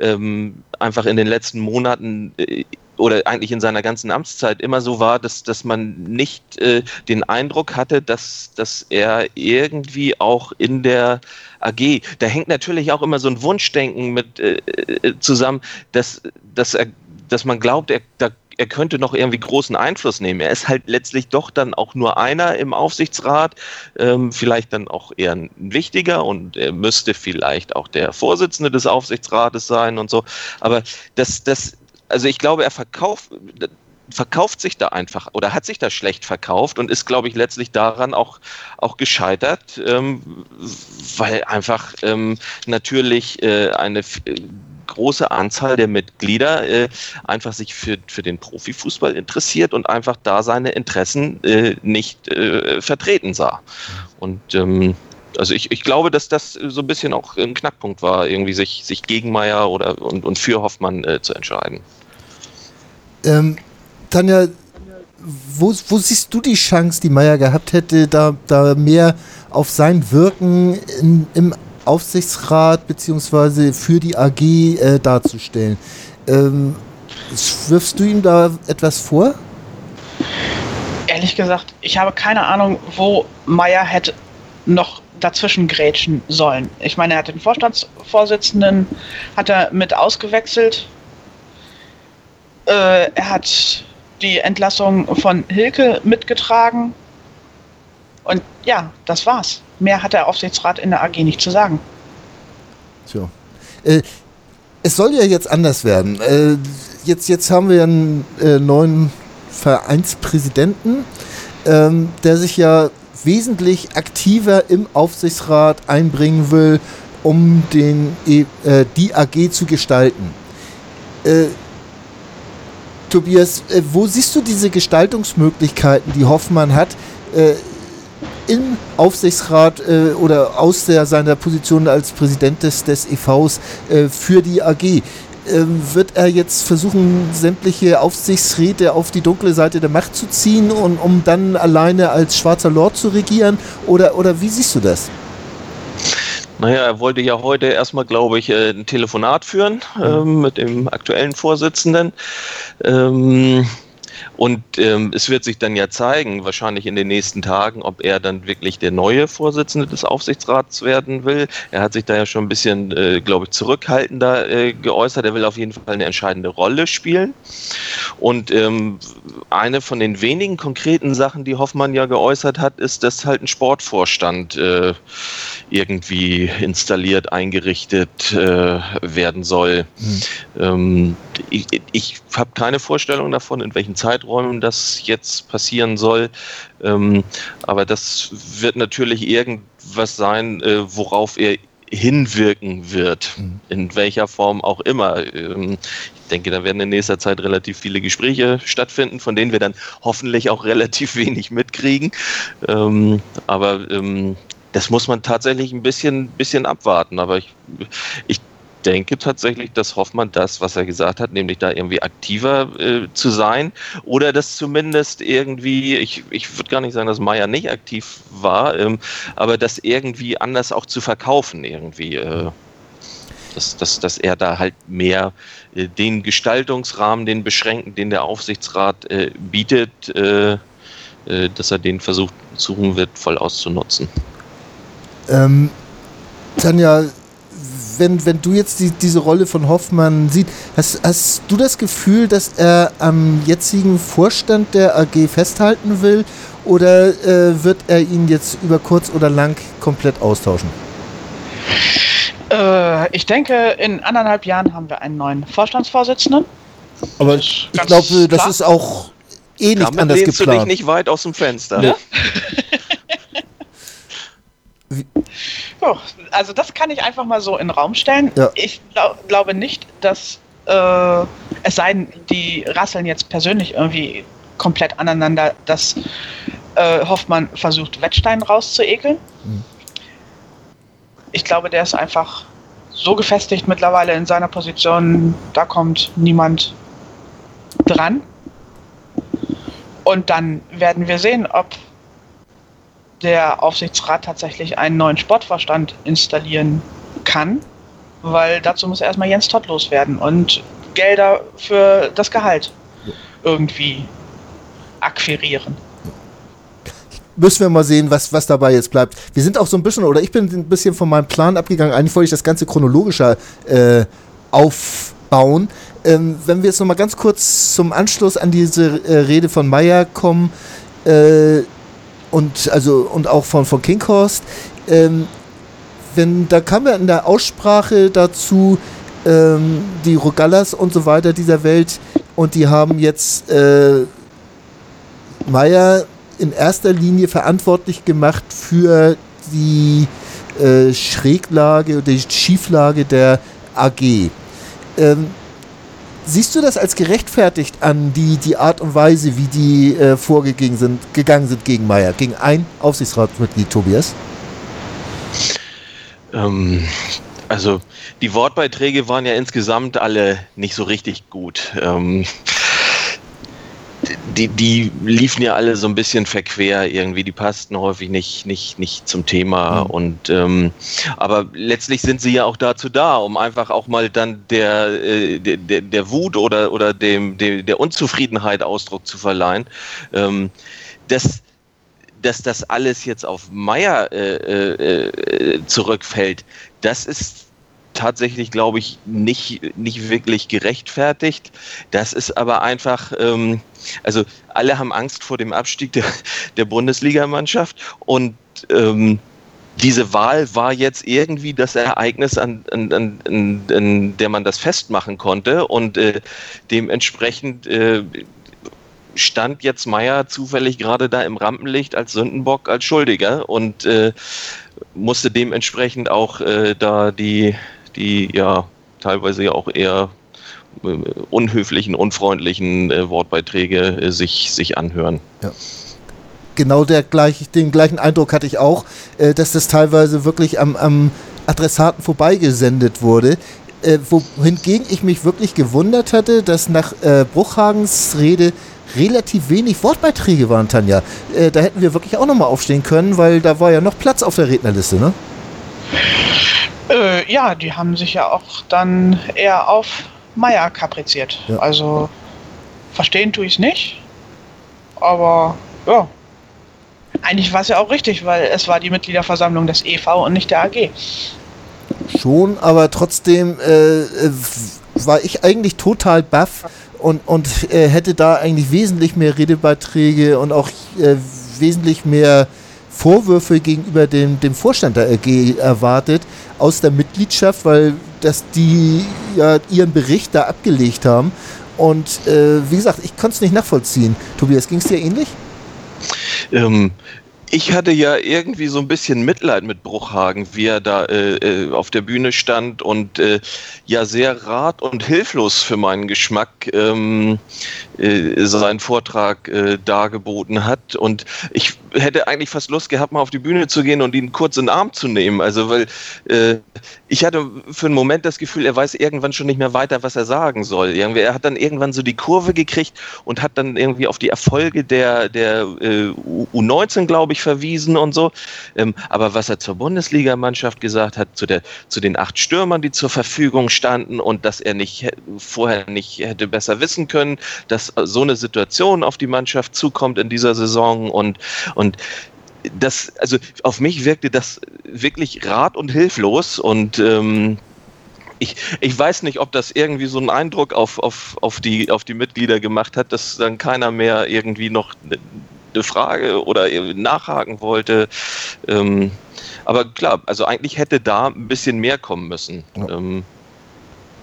ähm, einfach in den letzten Monaten äh, oder eigentlich in seiner ganzen Amtszeit immer so war, dass, dass man nicht äh, den Eindruck hatte, dass, dass er irgendwie auch in der AG, da hängt natürlich auch immer so ein Wunschdenken mit äh, äh zusammen, dass, dass, er, dass man glaubt, er, da er könnte noch irgendwie großen Einfluss nehmen. Er ist halt letztlich doch dann auch nur einer im Aufsichtsrat, ähm, vielleicht dann auch eher ein wichtiger und er müsste vielleicht auch der Vorsitzende des Aufsichtsrates sein und so. Aber das, das, also ich glaube, er verkauft, verkauft sich da einfach oder hat sich da schlecht verkauft und ist, glaube ich, letztlich daran auch, auch gescheitert, ähm, weil einfach ähm, natürlich äh, eine große Anzahl der Mitglieder äh, einfach sich für, für den Profifußball interessiert und einfach da seine Interessen äh, nicht äh, vertreten sah. Und ähm, also ich, ich glaube, dass das so ein bisschen auch ein Knackpunkt war, irgendwie sich, sich gegen Meier oder und, und für Hoffmann äh, zu entscheiden. Ähm, Tanja, wo, wo siehst du die Chance, die Meier gehabt hätte, da, da mehr auf sein Wirken in, im Aufsichtsrat bzw. für die AG äh, darzustellen? Ähm, wirfst du ihm da etwas vor? Ehrlich gesagt, ich habe keine Ahnung, wo Meier hätte noch dazwischen grätschen sollen. Ich meine, er hat den Vorstandsvorsitzenden hat er mit ausgewechselt. Äh, er hat die Entlassung von Hilke mitgetragen. Und ja, das war's. Mehr hat der Aufsichtsrat in der AG nicht zu sagen. Tja. Äh, es soll ja jetzt anders werden. Äh, jetzt, jetzt haben wir einen äh, neuen Vereinspräsidenten, ähm, der sich ja wesentlich aktiver im Aufsichtsrat einbringen will, um den, e, äh, die AG zu gestalten. Tobias, äh, wo siehst du diese Gestaltungsmöglichkeiten, die Hoffmann hat, äh, im Aufsichtsrat äh, oder aus der, seiner Position als Präsident des, des EVs für die AG? Ähm, wird er jetzt versuchen, sämtliche Aufsichtsräte auf die dunkle Seite der Macht zu ziehen, und, um dann alleine als schwarzer Lord zu regieren? Oder, oder wie siehst du das? Naja, er wollte ja heute erstmal, glaube ich, äh, ein Telefonat führen äh, mit dem aktuellen Vorsitzenden. Ähm, und ähm, es wird sich dann ja zeigen, wahrscheinlich in den nächsten Tagen, ob er dann wirklich der neue Vorsitzende des Aufsichtsrats werden will. Er hat sich da ja schon ein bisschen, äh, glaube ich, zurückhaltender äh, geäußert. Er will auf jeden Fall eine entscheidende Rolle spielen. Und ähm, eine von den wenigen konkreten Sachen, die Hoffmann ja geäußert hat, ist, dass halt ein Sportvorstand äh, irgendwie installiert, eingerichtet äh, werden soll. Mhm. Ähm, ich, ich habe keine Vorstellung davon, in welchen Zeiträumen das jetzt passieren soll. Ähm, aber das wird natürlich irgendwas sein, äh, worauf er hinwirken wird, mhm. in welcher Form auch immer. Ähm, ich denke, da werden in nächster Zeit relativ viele Gespräche stattfinden, von denen wir dann hoffentlich auch relativ wenig mitkriegen. Ähm, aber ähm, das muss man tatsächlich ein bisschen, bisschen abwarten. Aber ich, ich denke tatsächlich, dass Hoffmann das, was er gesagt hat, nämlich da irgendwie aktiver äh, zu sein oder das zumindest irgendwie, ich, ich würde gar nicht sagen, dass Meier nicht aktiv war, ähm, aber das irgendwie anders auch zu verkaufen irgendwie. Äh, dass, dass, dass er da halt mehr äh, den Gestaltungsrahmen, den beschränken, den der Aufsichtsrat äh, bietet, äh, äh, dass er den versucht, suchen wird, voll auszunutzen. Ähm, Tanja, wenn, wenn du jetzt die, diese Rolle von Hoffmann siehst, hast, hast du das Gefühl, dass er am jetzigen Vorstand der AG festhalten will oder äh, wird er ihn jetzt über kurz oder lang komplett austauschen? Äh, ich denke, in anderthalb Jahren haben wir einen neuen Vorstandsvorsitzenden. Aber ich glaube, das ist auch eh nicht Damit anders geplant. du dich nicht weit aus dem Fenster. Ja? Oh, also das kann ich einfach mal so in den Raum stellen. Ja. Ich glaub, glaube nicht, dass äh, es sei denn, die rasseln jetzt persönlich irgendwie komplett aneinander, dass äh, Hoffmann versucht, Wettstein rauszuekeln. Mhm. Ich glaube, der ist einfach so gefestigt mittlerweile in seiner Position, da kommt niemand dran. Und dann werden wir sehen, ob der Aufsichtsrat tatsächlich einen neuen Sportvorstand installieren kann, weil dazu muss erstmal Jens Todd loswerden und Gelder für das Gehalt irgendwie akquirieren. Müssen wir mal sehen, was, was dabei jetzt bleibt. Wir sind auch so ein bisschen, oder ich bin ein bisschen von meinem Plan abgegangen. Eigentlich wollte ich das Ganze chronologischer äh, aufbauen. Ähm, wenn wir jetzt nochmal ganz kurz zum Anschluss an diese äh, Rede von Meyer kommen, äh, und also und auch von, von Kinghorst. Ähm, wenn, da kam ja in der Aussprache dazu ähm, die Rogallas und so weiter dieser Welt und die haben jetzt äh, Meyer in erster Linie verantwortlich gemacht für die äh, Schräglage oder die Schieflage der AG. Ähm, Siehst du das als gerechtfertigt an, die, die Art und Weise, wie die äh, vorgegangen sind, gegangen sind gegen Meier, gegen ein Aufsichtsratsmitglied, Tobias? Ähm, also die Wortbeiträge waren ja insgesamt alle nicht so richtig gut. Ähm, die, die liefen ja alle so ein bisschen verquer irgendwie, die passten häufig nicht, nicht, nicht zum Thema. Mhm. Und ähm, aber letztlich sind sie ja auch dazu da, um einfach auch mal dann der, äh, der, der Wut oder, oder dem, der, der Unzufriedenheit Ausdruck zu verleihen. Ähm, das dass das alles jetzt auf Meier äh, äh, äh zurückfällt, das ist tatsächlich, glaube ich, nicht, nicht wirklich gerechtfertigt. Das ist aber einfach, ähm, also alle haben Angst vor dem Abstieg der, der Bundesligamannschaft und ähm, diese Wahl war jetzt irgendwie das Ereignis, an, an, an, an der man das festmachen konnte und äh, dementsprechend äh, stand jetzt Meier zufällig gerade da im Rampenlicht als Sündenbock, als Schuldiger und äh, musste dementsprechend auch äh, da die die ja teilweise ja auch eher äh, unhöflichen, unfreundlichen äh, Wortbeiträge äh, sich, sich anhören. Ja. Genau der gleich, den gleichen Eindruck hatte ich auch, äh, dass das teilweise wirklich am, am Adressaten vorbeigesendet wurde. Äh, wohingegen ich mich wirklich gewundert hatte, dass nach äh, Bruchhagens Rede relativ wenig Wortbeiträge waren, Tanja. da hätten wir wirklich auch nochmal aufstehen können, weil da war ja noch Platz auf der Rednerliste, ne? Äh, ja, die haben sich ja auch dann eher auf Meier kapriziert. Ja. Also verstehen tue ich es nicht. Aber ja. Eigentlich war es ja auch richtig, weil es war die Mitgliederversammlung des EV und nicht der AG. Schon, aber trotzdem äh, äh, war ich eigentlich total baff und, und äh, hätte da eigentlich wesentlich mehr Redebeiträge und auch äh, wesentlich mehr Vorwürfe gegenüber dem, dem Vorstand der AG erwartet aus der Mitgliedschaft, weil dass die ja ihren Bericht da abgelegt haben. Und äh, wie gesagt, ich konnte es nicht nachvollziehen. Tobias, ging es dir ähnlich? Ähm, ich hatte ja irgendwie so ein bisschen Mitleid mit Bruchhagen, wie er da äh, äh, auf der Bühne stand und äh, ja sehr rat und hilflos für meinen Geschmack ähm, äh, seinen Vortrag äh, dargeboten hat. Und ich hätte eigentlich fast Lust gehabt, mal auf die Bühne zu gehen und ihn kurz in den Arm zu nehmen. Also, weil äh, ich hatte für einen Moment das Gefühl, er weiß irgendwann schon nicht mehr weiter, was er sagen soll. Irgendwie, er hat dann irgendwann so die Kurve gekriegt und hat dann irgendwie auf die Erfolge der, der äh, U19, glaube ich, verwiesen und so. Ähm, aber was er zur Bundesligamannschaft gesagt hat, zu, der, zu den acht Stürmern, die zur Verfügung standen und dass er nicht vorher nicht hätte besser wissen können, dass so eine Situation auf die Mannschaft zukommt in dieser Saison und, und das, also auf mich wirkte das wirklich rat und hilflos und ähm, ich, ich weiß nicht, ob das irgendwie so einen Eindruck auf, auf, auf, die, auf die Mitglieder gemacht hat, dass dann keiner mehr irgendwie noch eine Frage oder nachhaken wollte. Ähm, aber klar, also eigentlich hätte da ein bisschen mehr kommen müssen. Ja. Ähm,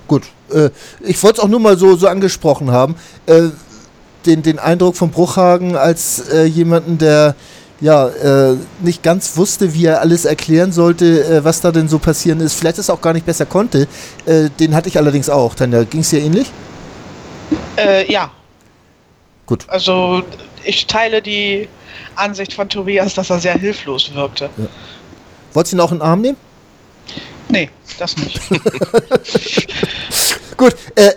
Gut, äh, ich wollte es auch nur mal so, so angesprochen haben. Äh, den, den Eindruck von Bruchhagen als äh, jemanden, der ja, äh, nicht ganz wusste, wie er alles erklären sollte, äh, was da denn so passieren ist. Vielleicht es auch gar nicht besser konnte. Äh, den hatte ich allerdings auch. Tanja, ging es dir ähnlich? Äh, ja. Gut. Also ich teile die Ansicht von Tobias, dass er sehr hilflos wirkte. Ja. Wolltest du ihn auch in den Arm nehmen? Nee, das nicht. Gut, äh,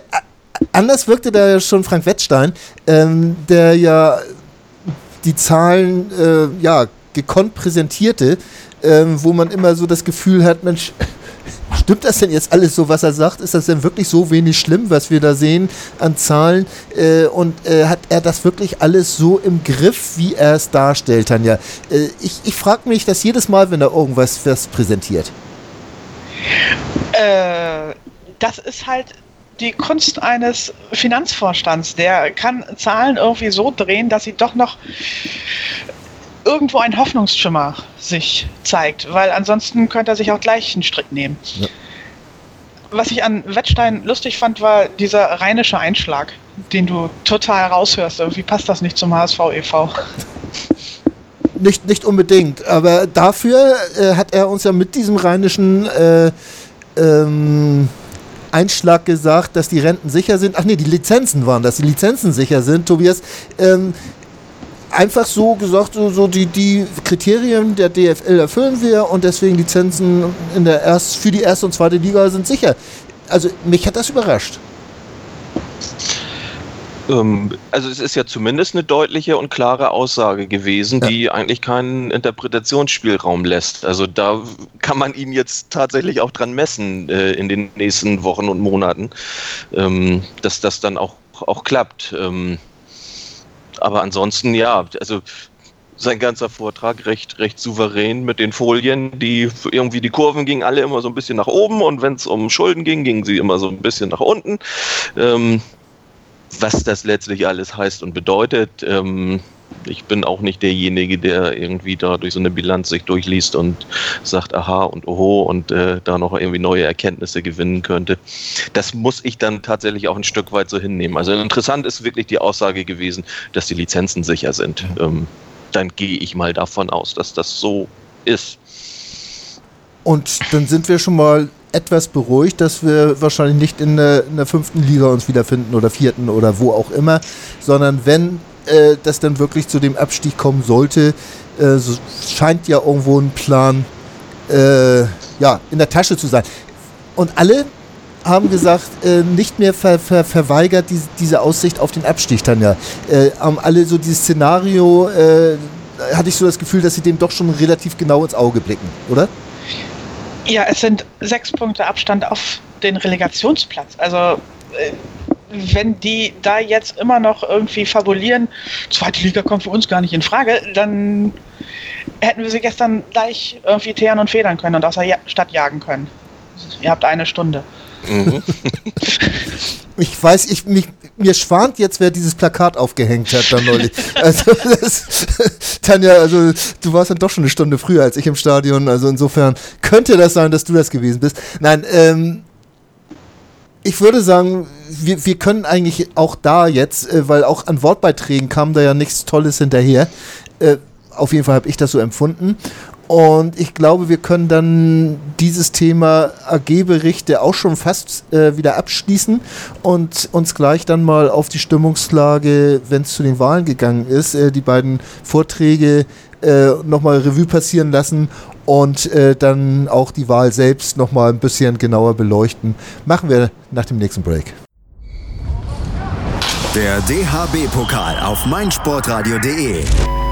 anders wirkte da ja schon Frank Wettstein, ähm, der ja die Zahlen äh, ja, gekonnt präsentierte, ähm, wo man immer so das Gefühl hat, Mensch, Stimmt das denn jetzt alles so, was er sagt? Ist das denn wirklich so wenig schlimm, was wir da sehen an Zahlen? Äh, und äh, hat er das wirklich alles so im Griff, wie er es darstellt, Tanja? Äh, ich ich frage mich das jedes Mal, wenn er irgendwas was präsentiert. Äh, das ist halt die Kunst eines Finanzvorstands. Der kann Zahlen irgendwie so drehen, dass sie doch noch irgendwo ein Hoffnungsschimmer sich zeigt, weil ansonsten könnte er sich auch gleich einen Strick nehmen. Ja. Was ich an Wettstein lustig fand, war dieser rheinische Einschlag, den du total raushörst. Wie passt das nicht zum HSV e.V.? Nicht, nicht unbedingt, aber dafür äh, hat er uns ja mit diesem rheinischen äh, ähm, Einschlag gesagt, dass die Renten sicher sind. Ach nee, die Lizenzen waren das, die Lizenzen sicher sind, Tobias. Ähm, einfach so gesagt, so, so, die, die Kriterien der DFL erfüllen wir und deswegen Lizenzen in der erst, für die erste und zweite Liga sind sicher. Also mich hat das überrascht. Ähm, also es ist ja zumindest eine deutliche und klare Aussage gewesen, ja. die eigentlich keinen Interpretationsspielraum lässt. Also da kann man ihn jetzt tatsächlich auch dran messen äh, in den nächsten Wochen und Monaten, ähm, dass das dann auch, auch klappt. Ähm, aber ansonsten ja, also sein ganzer Vortrag recht, recht souverän mit den Folien, die irgendwie die Kurven gingen alle immer so ein bisschen nach oben und wenn es um Schulden ging, gingen sie immer so ein bisschen nach unten. Ähm, was das letztlich alles heißt und bedeutet, ähm, ich bin auch nicht derjenige, der irgendwie da durch so eine Bilanz sich durchliest und sagt, aha und oho und äh, da noch irgendwie neue Erkenntnisse gewinnen könnte. Das muss ich dann tatsächlich auch ein Stück weit so hinnehmen. Also interessant ist wirklich die Aussage gewesen, dass die Lizenzen sicher sind. Ähm, dann gehe ich mal davon aus, dass das so ist. Und dann sind wir schon mal etwas beruhigt, dass wir wahrscheinlich nicht in der, in der fünften Liga uns wiederfinden oder vierten oder wo auch immer, sondern wenn äh, das dann wirklich zu dem Abstieg kommen sollte, äh, so scheint ja irgendwo ein Plan äh, ja, in der Tasche zu sein. Und alle haben gesagt, äh, nicht mehr ver ver verweigert diese, diese Aussicht auf den Abstieg dann ja. Äh, haben alle so dieses Szenario, äh, hatte ich so das Gefühl, dass sie dem doch schon relativ genau ins Auge blicken, oder? Ja, es sind sechs Punkte Abstand auf den Relegationsplatz. Also äh, wenn die da jetzt immer noch irgendwie fabulieren, zweite Liga kommt für uns gar nicht in Frage, dann hätten wir sie gestern gleich irgendwie teeren und federn können und aus der Stadt jagen können. Ihr habt eine Stunde. Mhm. ich weiß, ich, mich, mir schwant jetzt, wer dieses Plakat aufgehängt hat dann neulich. Also, das, Tanja, also du warst dann doch schon eine Stunde früher als ich im Stadion. Also insofern könnte das sein, dass du das gewesen bist. Nein, ähm, ich würde sagen, wir, wir können eigentlich auch da jetzt, äh, weil auch an Wortbeiträgen kam da ja nichts Tolles hinterher. Äh, auf jeden Fall habe ich das so empfunden. Und ich glaube, wir können dann dieses Thema AG-Berichte auch schon fast äh, wieder abschließen und uns gleich dann mal auf die Stimmungslage, wenn es zu den Wahlen gegangen ist, äh, die beiden Vorträge äh, nochmal Revue passieren lassen und äh, dann auch die Wahl selbst nochmal ein bisschen genauer beleuchten. Machen wir nach dem nächsten Break. Der DHB-Pokal auf meinsportradio.de.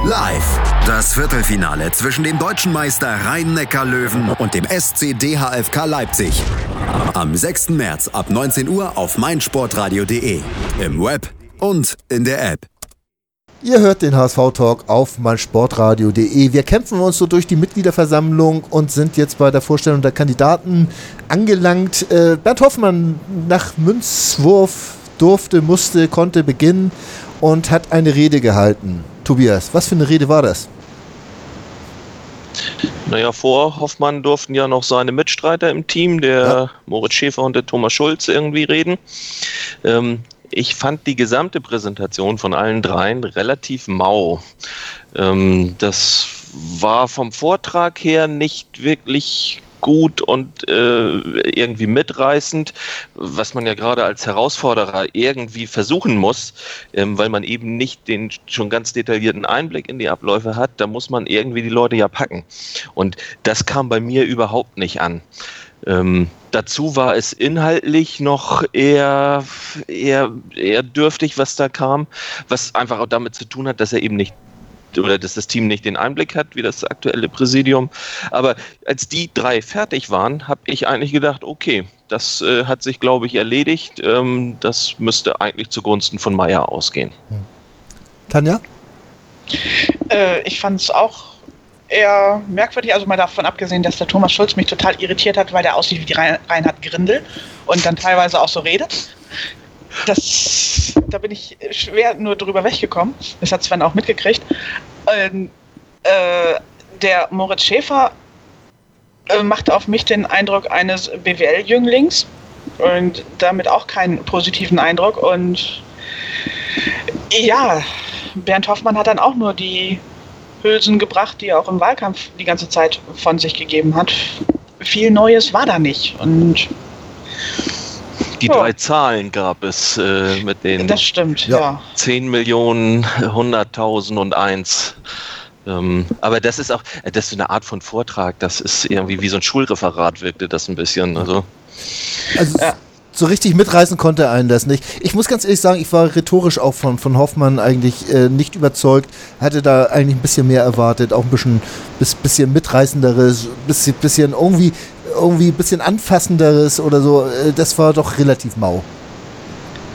Live. Das Viertelfinale zwischen dem deutschen Meister Rhein-Neckar-Löwen und dem SC DHFK Leipzig. Am 6. März ab 19 Uhr auf meinsportradio.de. Im Web und in der App. Ihr hört den HSV-Talk auf meinsportradio.de. Wir kämpfen uns so durch die Mitgliederversammlung und sind jetzt bei der Vorstellung der Kandidaten angelangt. Äh, Bernd Hoffmann nach Münzwurf durfte, musste, konnte beginnen und hat eine Rede gehalten. Tobias, was für eine Rede war das? Naja, vor Hoffmann durften ja noch seine Mitstreiter im Team, der ja. Moritz Schäfer und der Thomas Schulz, irgendwie reden. Ähm, ich fand die gesamte Präsentation von allen dreien relativ mau. Ähm, das war vom Vortrag her nicht wirklich gut und äh, irgendwie mitreißend, was man ja gerade als Herausforderer irgendwie versuchen muss, ähm, weil man eben nicht den schon ganz detaillierten Einblick in die Abläufe hat, da muss man irgendwie die Leute ja packen. Und das kam bei mir überhaupt nicht an. Ähm, dazu war es inhaltlich noch eher, eher, eher dürftig, was da kam, was einfach auch damit zu tun hat, dass er eben nicht oder dass das Team nicht den Einblick hat, wie das aktuelle Präsidium. Aber als die drei fertig waren, habe ich eigentlich gedacht, okay, das äh, hat sich, glaube ich, erledigt. Ähm, das müsste eigentlich zugunsten von Meier ausgehen. Tanja? Äh, ich fand es auch eher merkwürdig, also mal davon abgesehen, dass der Thomas Schulz mich total irritiert hat, weil der aussieht wie die Reinhard Grindel und dann teilweise auch so redet. Das, da bin ich schwer nur drüber weggekommen. Das hat Sven auch mitgekriegt. Ähm, äh, der Moritz Schäfer äh, machte auf mich den Eindruck eines BWL-Jünglings und damit auch keinen positiven Eindruck. Und ja, Bernd Hoffmann hat dann auch nur die Hülsen gebracht, die er auch im Wahlkampf die ganze Zeit von sich gegeben hat. Viel Neues war da nicht. Und die ja. drei Zahlen gab es äh, mit den das stimmt, ja. 10 Millionen, 100.000 und 1. Ähm, aber das ist auch, äh, das ist eine Art von Vortrag, das ist irgendwie wie so ein Schulreferat wirkte das ein bisschen. Also, also ja. so richtig mitreißen konnte einen das nicht. Ich muss ganz ehrlich sagen, ich war rhetorisch auch von, von Hoffmann eigentlich äh, nicht überzeugt, hatte da eigentlich ein bisschen mehr erwartet, auch ein bisschen, bisschen mitreißenderes, bisschen, bisschen irgendwie irgendwie ein bisschen anfassenderes oder so, äh, das war doch relativ mau.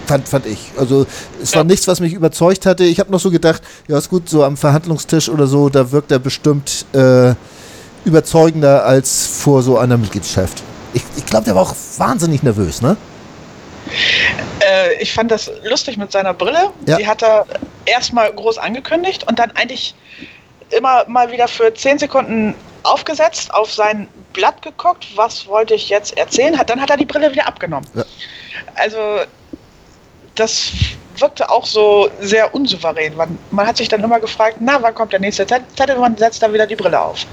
Fand, fand ich. Also es war ja. nichts, was mich überzeugt hatte. Ich habe noch so gedacht, ja ist gut, so am Verhandlungstisch oder so, da wirkt er bestimmt äh, überzeugender als vor so einer Mitgliedschaft. Ich, ich glaube, der war auch wahnsinnig nervös, ne? Äh, ich fand das lustig mit seiner Brille. Ja. Die hat er erstmal groß angekündigt und dann eigentlich immer mal wieder für 10 Sekunden aufgesetzt, auf sein Blatt geguckt, was wollte ich jetzt erzählen, hat, dann hat er die Brille wieder abgenommen. Ja. Also das wirkte auch so sehr unsouverän. Man, man, hat sich dann immer gefragt, na, wann kommt der nächste Zettel, wann setzt er wieder die Brille auf?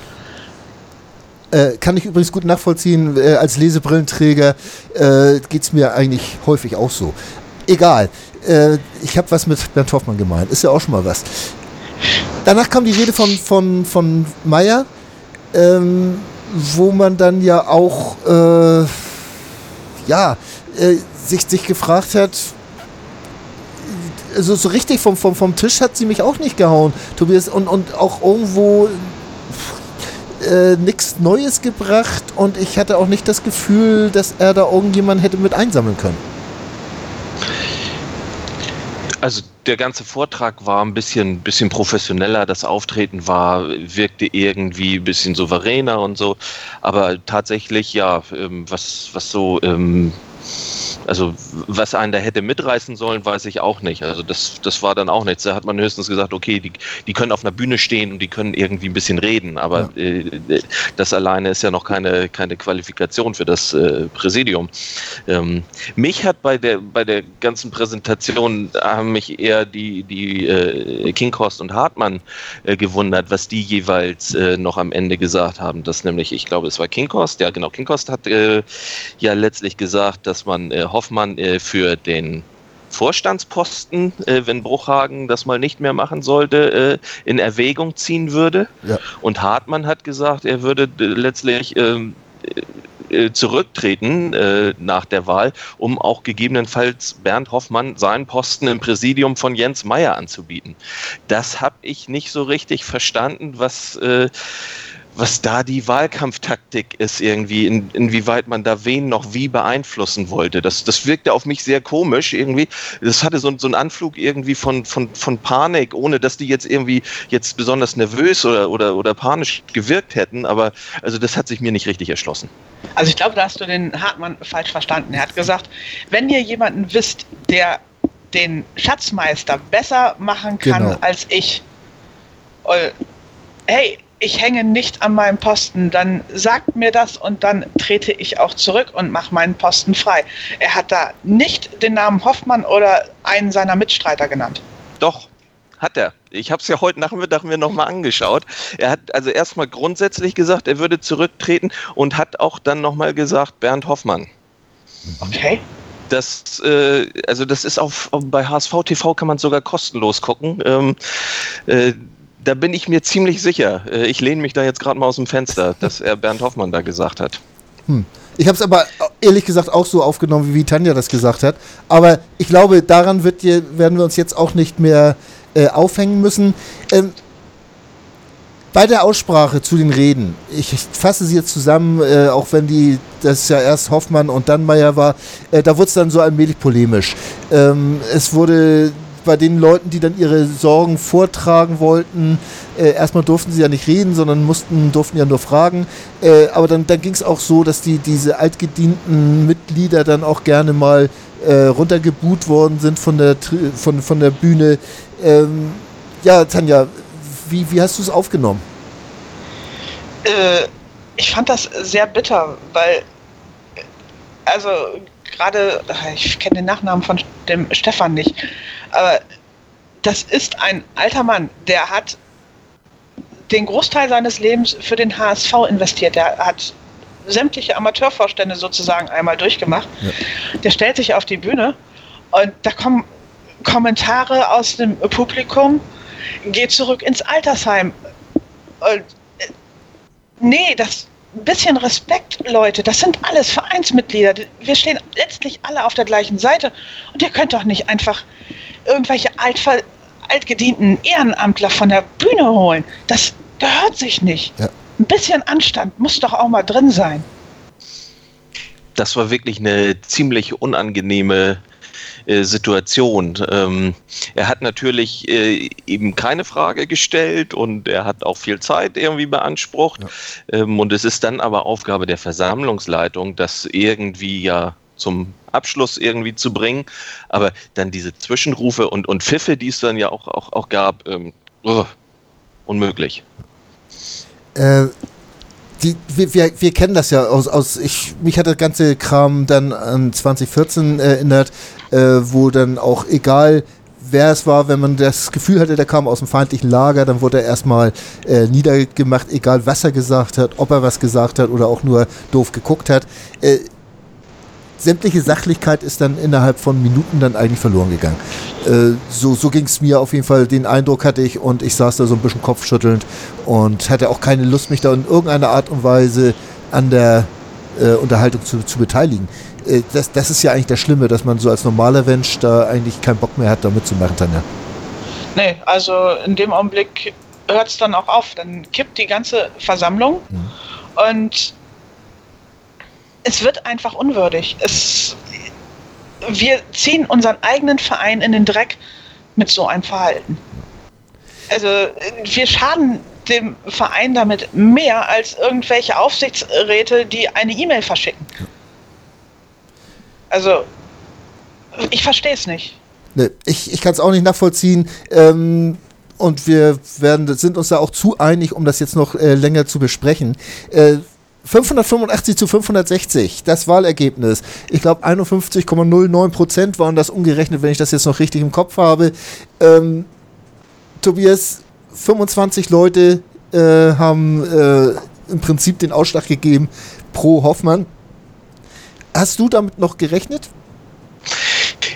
Äh, kann ich übrigens gut nachvollziehen, äh, als Lesebrillenträger äh, geht es mir eigentlich häufig auch so. Egal, äh, ich habe was mit Bernd Hoffmann gemeint, ist ja auch schon mal was. Danach kam die Rede von, von, von Meyer. Ähm, wo man dann ja auch äh, ja, äh, sich, sich gefragt hat, also so richtig vom, vom, vom Tisch hat sie mich auch nicht gehauen, Tobias, und, und auch irgendwo äh, nichts Neues gebracht und ich hatte auch nicht das Gefühl, dass er da irgendjemand hätte mit einsammeln können. Also der ganze Vortrag war ein bisschen, bisschen professioneller, das Auftreten war, wirkte irgendwie ein bisschen souveräner und so. Aber tatsächlich, ja, ähm, was, was so ähm, also was einen da hätte mitreißen sollen, weiß ich auch nicht. Also das, das war dann auch nichts. Da hat man höchstens gesagt, okay, die, die können auf einer Bühne stehen und die können irgendwie ein bisschen reden, aber ja. äh, das alleine ist ja noch keine, keine Qualifikation für das äh, Präsidium. Ähm, mich hat bei der, bei der ganzen Präsentation haben mich eher die, die äh, Kinghorst und Hartmann äh, gewundert, was die jeweils äh, noch am Ende gesagt haben. Das nämlich, ich glaube, es war Kinghorst, ja genau, Kinghorst hat äh, ja letztlich gesagt, dass man äh, Hoffmann äh, für den Vorstandsposten, äh, wenn Bruchhagen das mal nicht mehr machen sollte, äh, in Erwägung ziehen würde. Ja. Und Hartmann hat gesagt, er würde letztlich ähm, äh, zurücktreten äh, nach der Wahl, um auch gegebenenfalls Bernd Hoffmann seinen Posten im Präsidium von Jens Meyer anzubieten. Das habe ich nicht so richtig verstanden, was äh, was da die Wahlkampftaktik ist irgendwie, in, inwieweit man da wen noch wie beeinflussen wollte. Das, das wirkte auf mich sehr komisch irgendwie. Das hatte so, so einen Anflug irgendwie von, von, von Panik, ohne dass die jetzt irgendwie jetzt besonders nervös oder, oder, oder panisch gewirkt hätten. Aber also das hat sich mir nicht richtig erschlossen. Also ich glaube, da hast du den Hartmann falsch verstanden. Er hat gesagt, wenn ihr jemanden wisst, der den Schatzmeister besser machen kann genau. als ich, äh, hey, ich hänge nicht an meinem Posten, dann sagt mir das und dann trete ich auch zurück und mache meinen Posten frei. Er hat da nicht den Namen Hoffmann oder einen seiner Mitstreiter genannt. Doch, hat er. Ich habe es ja heute Nachmittag mir nochmal angeschaut. Er hat also erstmal grundsätzlich gesagt, er würde zurücktreten und hat auch dann nochmal gesagt, Bernd Hoffmann. Okay. Das, äh, also das ist auf, bei HSV TV kann man sogar kostenlos gucken. Ähm, äh, da bin ich mir ziemlich sicher. Äh, ich lehne mich da jetzt gerade mal aus dem Fenster, dass er Bernd Hoffmann da gesagt hat. Hm. Ich habe es aber ehrlich gesagt auch so aufgenommen, wie Tanja das gesagt hat. Aber ich glaube, daran wird, werden wir uns jetzt auch nicht mehr äh, aufhängen müssen. Ähm, bei der Aussprache zu den Reden, ich fasse sie jetzt zusammen, äh, auch wenn die, das ja erst Hoffmann und dann Meyer war, äh, da wurde es dann so allmählich polemisch. Ähm, es wurde bei den Leuten, die dann ihre Sorgen vortragen wollten, äh, erstmal durften sie ja nicht reden, sondern mussten, durften ja nur fragen. Äh, aber dann, dann ging es auch so, dass die, diese altgedienten Mitglieder dann auch gerne mal äh, runtergebuht worden sind von der, von, von der Bühne. Ähm, ja, Tanja, wie, wie hast du es aufgenommen? Äh, ich fand das sehr bitter, weil also gerade, ich kenne den Nachnamen von dem Stefan nicht, aber das ist ein alter Mann, der hat den Großteil seines Lebens für den HSV investiert. Der hat sämtliche Amateurvorstände sozusagen einmal durchgemacht. Ja. Der stellt sich auf die Bühne und da kommen Kommentare aus dem Publikum, geht zurück ins Altersheim. Und, äh, nee, das, ein bisschen Respekt, Leute. Das sind alles Vereinsmitglieder. Wir stehen letztlich alle auf der gleichen Seite. Und ihr könnt doch nicht einfach irgendwelche altver altgedienten Ehrenamtler von der Bühne holen. Das gehört sich nicht. Ja. Ein bisschen Anstand muss doch auch mal drin sein. Das war wirklich eine ziemlich unangenehme äh, Situation. Ähm, er hat natürlich äh, eben keine Frage gestellt und er hat auch viel Zeit irgendwie beansprucht. Ja. Ähm, und es ist dann aber Aufgabe der Versammlungsleitung, das irgendwie ja zum Abschluss irgendwie zu bringen. Aber dann diese Zwischenrufe und, und Pfiffe, die es dann ja auch, auch, auch gab, ähm, oh, unmöglich. Äh, die, wir, wir, wir, kennen das ja aus, aus ich, mich hat das ganze Kram dann an 2014 erinnert, äh, wo dann auch egal wer es war, wenn man das Gefühl hatte, der kam aus dem feindlichen Lager, dann wurde er erstmal äh, niedergemacht, egal was er gesagt hat, ob er was gesagt hat oder auch nur doof geguckt hat. Äh, sämtliche Sachlichkeit ist dann innerhalb von Minuten dann eigentlich verloren gegangen. Äh, so so ging es mir auf jeden Fall, den Eindruck hatte ich und ich saß da so ein bisschen kopfschüttelnd und hatte auch keine Lust, mich da in irgendeiner Art und Weise an der äh, Unterhaltung zu, zu beteiligen. Äh, das, das ist ja eigentlich das Schlimme, dass man so als normaler Mensch da eigentlich keinen Bock mehr hat, da mitzumachen, Tanja. Nee, also in dem Augenblick hört es dann auch auf. Dann kippt die ganze Versammlung mhm. und es wird einfach unwürdig. Es, wir ziehen unseren eigenen Verein in den Dreck mit so einem Verhalten. Also wir schaden dem Verein damit mehr als irgendwelche Aufsichtsräte, die eine E-Mail verschicken. Also ich verstehe es nicht. Ne, ich ich kann es auch nicht nachvollziehen. Ähm, und wir werden, sind uns da auch zu einig, um das jetzt noch äh, länger zu besprechen. Äh, 585 zu 560, das Wahlergebnis. Ich glaube 51,09 Prozent waren das umgerechnet, wenn ich das jetzt noch richtig im Kopf habe. Ähm, Tobias, 25 Leute äh, haben äh, im Prinzip den Ausschlag gegeben pro Hoffmann. Hast du damit noch gerechnet?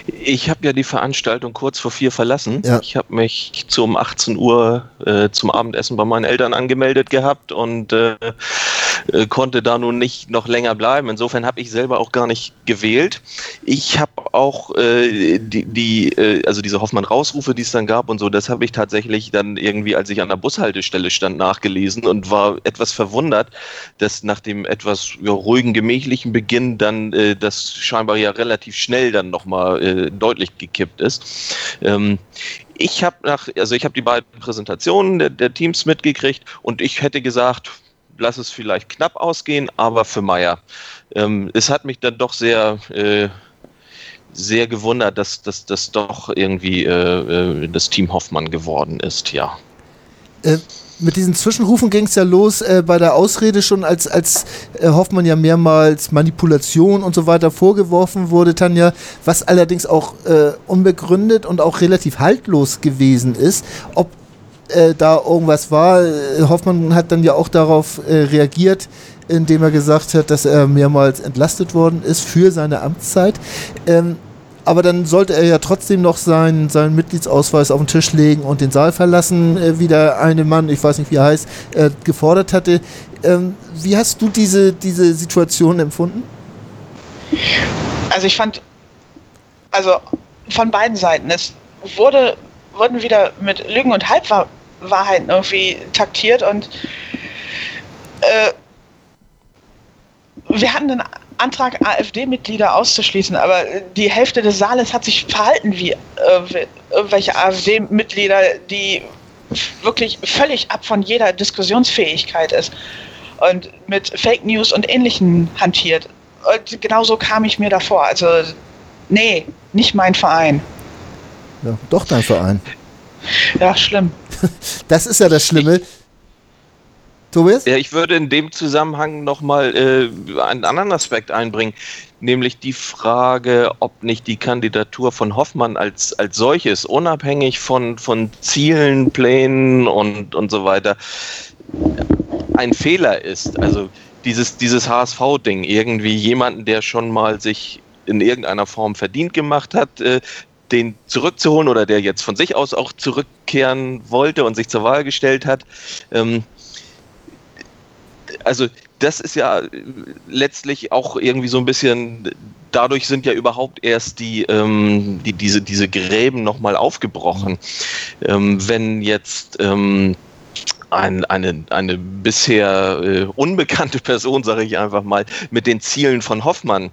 Ich habe ja die Veranstaltung kurz vor vier verlassen. Ja. Ich habe mich zum 18 Uhr äh, zum Abendessen bei meinen Eltern angemeldet gehabt und äh, äh, konnte da nun nicht noch länger bleiben. Insofern habe ich selber auch gar nicht gewählt. Ich habe auch äh, die, die äh, also diese Hoffmann-Rausrufe, die es dann gab und so, das habe ich tatsächlich dann irgendwie, als ich an der Bushaltestelle stand, nachgelesen und war etwas verwundert, dass nach dem etwas ja, ruhigen, gemächlichen Beginn dann äh, das scheinbar ja relativ schnell dann nochmal äh, deutlich gekippt ist. Ähm, ich habe nach, also ich habe die beiden Präsentationen der, der Teams mitgekriegt und ich hätte gesagt, lass es vielleicht knapp ausgehen, aber für Meier. Ähm, es hat mich dann doch sehr, äh, sehr gewundert, dass das doch irgendwie äh, äh, das Team Hoffmann geworden ist, ja. Äh, mit diesen Zwischenrufen ging es ja los äh, bei der Ausrede schon, als, als äh, Hoffmann ja mehrmals Manipulation und so weiter vorgeworfen wurde, Tanja, was allerdings auch äh, unbegründet und auch relativ haltlos gewesen ist. Ob äh, da irgendwas war, äh, Hoffmann hat dann ja auch darauf äh, reagiert, indem er gesagt hat, dass er mehrmals entlastet worden ist für seine Amtszeit. Ähm, aber dann sollte er ja trotzdem noch seinen, seinen Mitgliedsausweis auf den Tisch legen und den Saal verlassen, äh, wie der eine Mann, ich weiß nicht wie er heißt, äh, gefordert hatte. Ähm, wie hast du diese, diese Situation empfunden? Also ich fand, also von beiden Seiten, es wurde, wurden wieder mit Lügen und Halbwahrheiten irgendwie taktiert und äh, wir hatten einen Antrag, AfD-Mitglieder auszuschließen, aber die Hälfte des Saales hat sich verhalten wie äh, irgendwelche AfD-Mitglieder, die wirklich völlig ab von jeder Diskussionsfähigkeit ist und mit Fake News und Ähnlichem hantiert. Und genauso kam ich mir davor. Also, nee, nicht mein Verein. Ja, doch dein Verein. Ja, schlimm. Das ist ja das Schlimme. Tobias? Ja, ich würde in dem Zusammenhang nochmal äh, einen anderen Aspekt einbringen, nämlich die Frage, ob nicht die Kandidatur von Hoffmann als, als solches, unabhängig von, von Zielen, Plänen und, und so weiter, ein Fehler ist. Also dieses, dieses HSV-Ding, irgendwie jemanden, der schon mal sich in irgendeiner Form verdient gemacht hat, äh, den zurückzuholen oder der jetzt von sich aus auch zurückkehren wollte und sich zur Wahl gestellt hat. Ähm, also das ist ja letztlich auch irgendwie so ein bisschen, dadurch sind ja überhaupt erst die, ähm, die diese, diese Gräben nochmal aufgebrochen. Ähm, wenn jetzt ähm, ein, eine, eine bisher äh, unbekannte Person, sage ich einfach mal, mit den Zielen von Hoffmann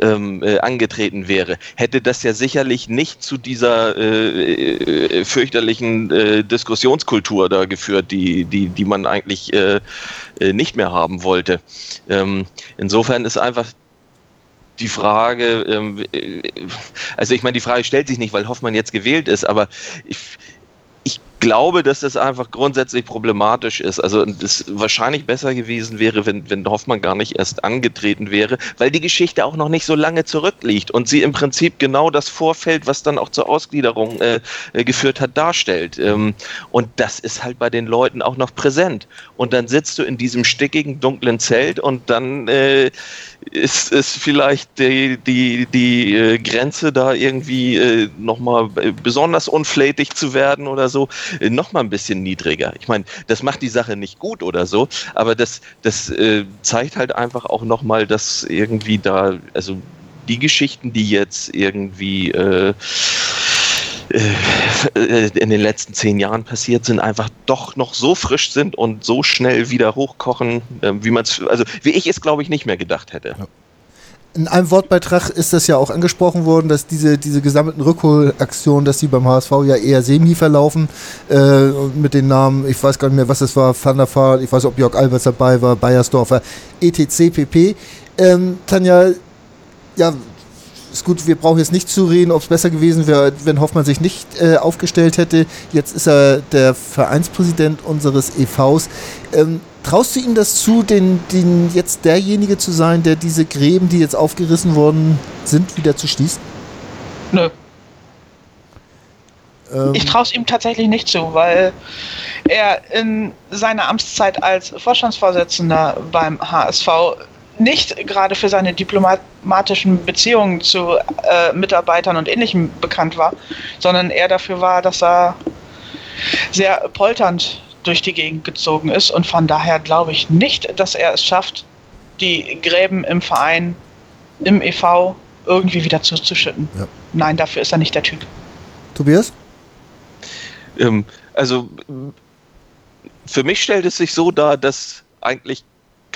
ähm, äh, angetreten wäre, hätte das ja sicherlich nicht zu dieser äh, äh fürchterlichen äh, Diskussionskultur da geführt, die, die, die man eigentlich äh, nicht mehr haben wollte. Ähm, insofern ist einfach die Frage, ähm, also ich meine, die Frage stellt sich nicht, weil Hoffmann jetzt gewählt ist, aber ich, ich glaube, dass das einfach grundsätzlich problematisch ist. Also es wahrscheinlich besser gewesen wäre, wenn, wenn Hoffmann gar nicht erst angetreten wäre, weil die Geschichte auch noch nicht so lange zurückliegt und sie im Prinzip genau das Vorfeld, was dann auch zur Ausgliederung äh, äh, geführt hat, darstellt. Ähm, und das ist halt bei den Leuten auch noch präsent. Und dann sitzt du in diesem stickigen, dunklen Zelt und dann äh, ist, ist vielleicht die, die, die äh, Grenze da irgendwie äh, nochmal besonders unflätig zu werden oder so, äh, nochmal ein bisschen niedriger. Ich meine, das macht die Sache nicht gut oder so, aber das, das äh, zeigt halt einfach auch nochmal, dass irgendwie da, also die Geschichten, die jetzt irgendwie äh, in den letzten zehn Jahren passiert sind, einfach doch noch so frisch sind und so schnell wieder hochkochen, ähm, wie man es, also wie ich es, glaube ich, nicht mehr gedacht hätte. In einem Wortbeitrag ist das ja auch angesprochen worden, dass diese, diese gesammelten Rückholaktionen, dass die beim HSV ja eher semi verlaufen, äh, mit den Namen, ich weiß gar nicht mehr, was es war, Van der Vaart, ich weiß ob Jörg Alberts dabei war, Bayersdorfer, etc. pp. Ähm, Tanja, ja, ist gut, wir brauchen jetzt nicht zu reden, ob es besser gewesen wäre, wenn Hoffmann sich nicht äh, aufgestellt hätte. Jetzt ist er der Vereinspräsident unseres EVs. Ähm, traust du ihm das zu, den, den jetzt derjenige zu sein, der diese Gräben, die jetzt aufgerissen worden sind, wieder zu schließen? Nö. Ähm, ich traue es ihm tatsächlich nicht zu, weil er in seiner Amtszeit als Vorstandsvorsitzender beim HSV nicht gerade für seine diplomatischen Beziehungen zu äh, Mitarbeitern und Ähnlichem bekannt war, sondern eher dafür war, dass er sehr polternd durch die Gegend gezogen ist. Und von daher glaube ich nicht, dass er es schafft, die Gräben im Verein, im EV irgendwie wieder zuzuschütten. Ja. Nein, dafür ist er nicht der Typ. Tobias? Ähm, also für mich stellt es sich so dar, dass eigentlich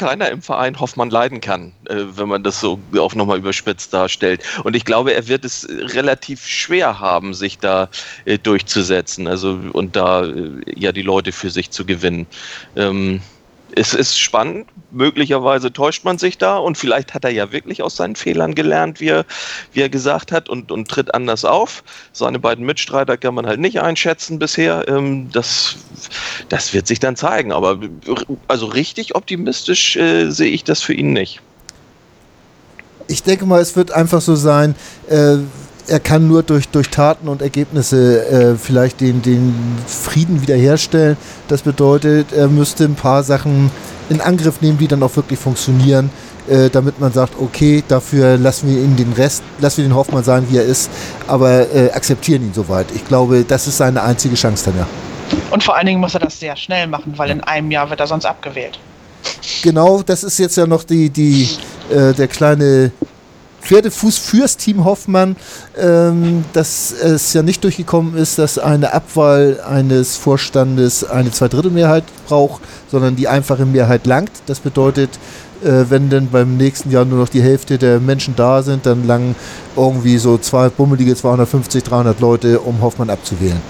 keiner im Verein Hoffmann leiden kann, äh, wenn man das so auch nochmal überspitzt darstellt. Und ich glaube, er wird es relativ schwer haben, sich da äh, durchzusetzen, also und da äh, ja die Leute für sich zu gewinnen. Ähm, es ist spannend. Möglicherweise täuscht man sich da und vielleicht hat er ja wirklich aus seinen Fehlern gelernt, wie er, wie er gesagt hat, und, und tritt anders auf. Seine beiden Mitstreiter kann man halt nicht einschätzen bisher. Ähm, das, das wird sich dann zeigen. Aber also richtig optimistisch äh, sehe ich das für ihn nicht. Ich denke mal, es wird einfach so sein, äh, er kann nur durch, durch Taten und Ergebnisse äh, vielleicht den, den Frieden wiederherstellen. Das bedeutet, er müsste ein paar Sachen in Angriff nehmen, die dann auch wirklich funktionieren, äh, damit man sagt, okay, dafür lassen wir ihn den Rest, lassen wir den Hoffmann sein, wie er ist, aber äh, akzeptieren ihn soweit. Ich glaube, das ist seine einzige Chance dann ja. Und vor allen Dingen muss er das sehr schnell machen, weil in einem Jahr wird er sonst abgewählt. Genau, das ist jetzt ja noch die, die, äh, der kleine Pferdefuß fürs Team Hoffmann, ähm, dass es ja nicht durchgekommen ist, dass eine Abwahl eines Vorstandes eine Zweidrittelmehrheit braucht, sondern die einfache Mehrheit langt. Das bedeutet, äh, wenn denn beim nächsten Jahr nur noch die Hälfte der Menschen da sind, dann langen irgendwie so zwei bummelige 250, 300 Leute, um Hoffmann abzuwählen.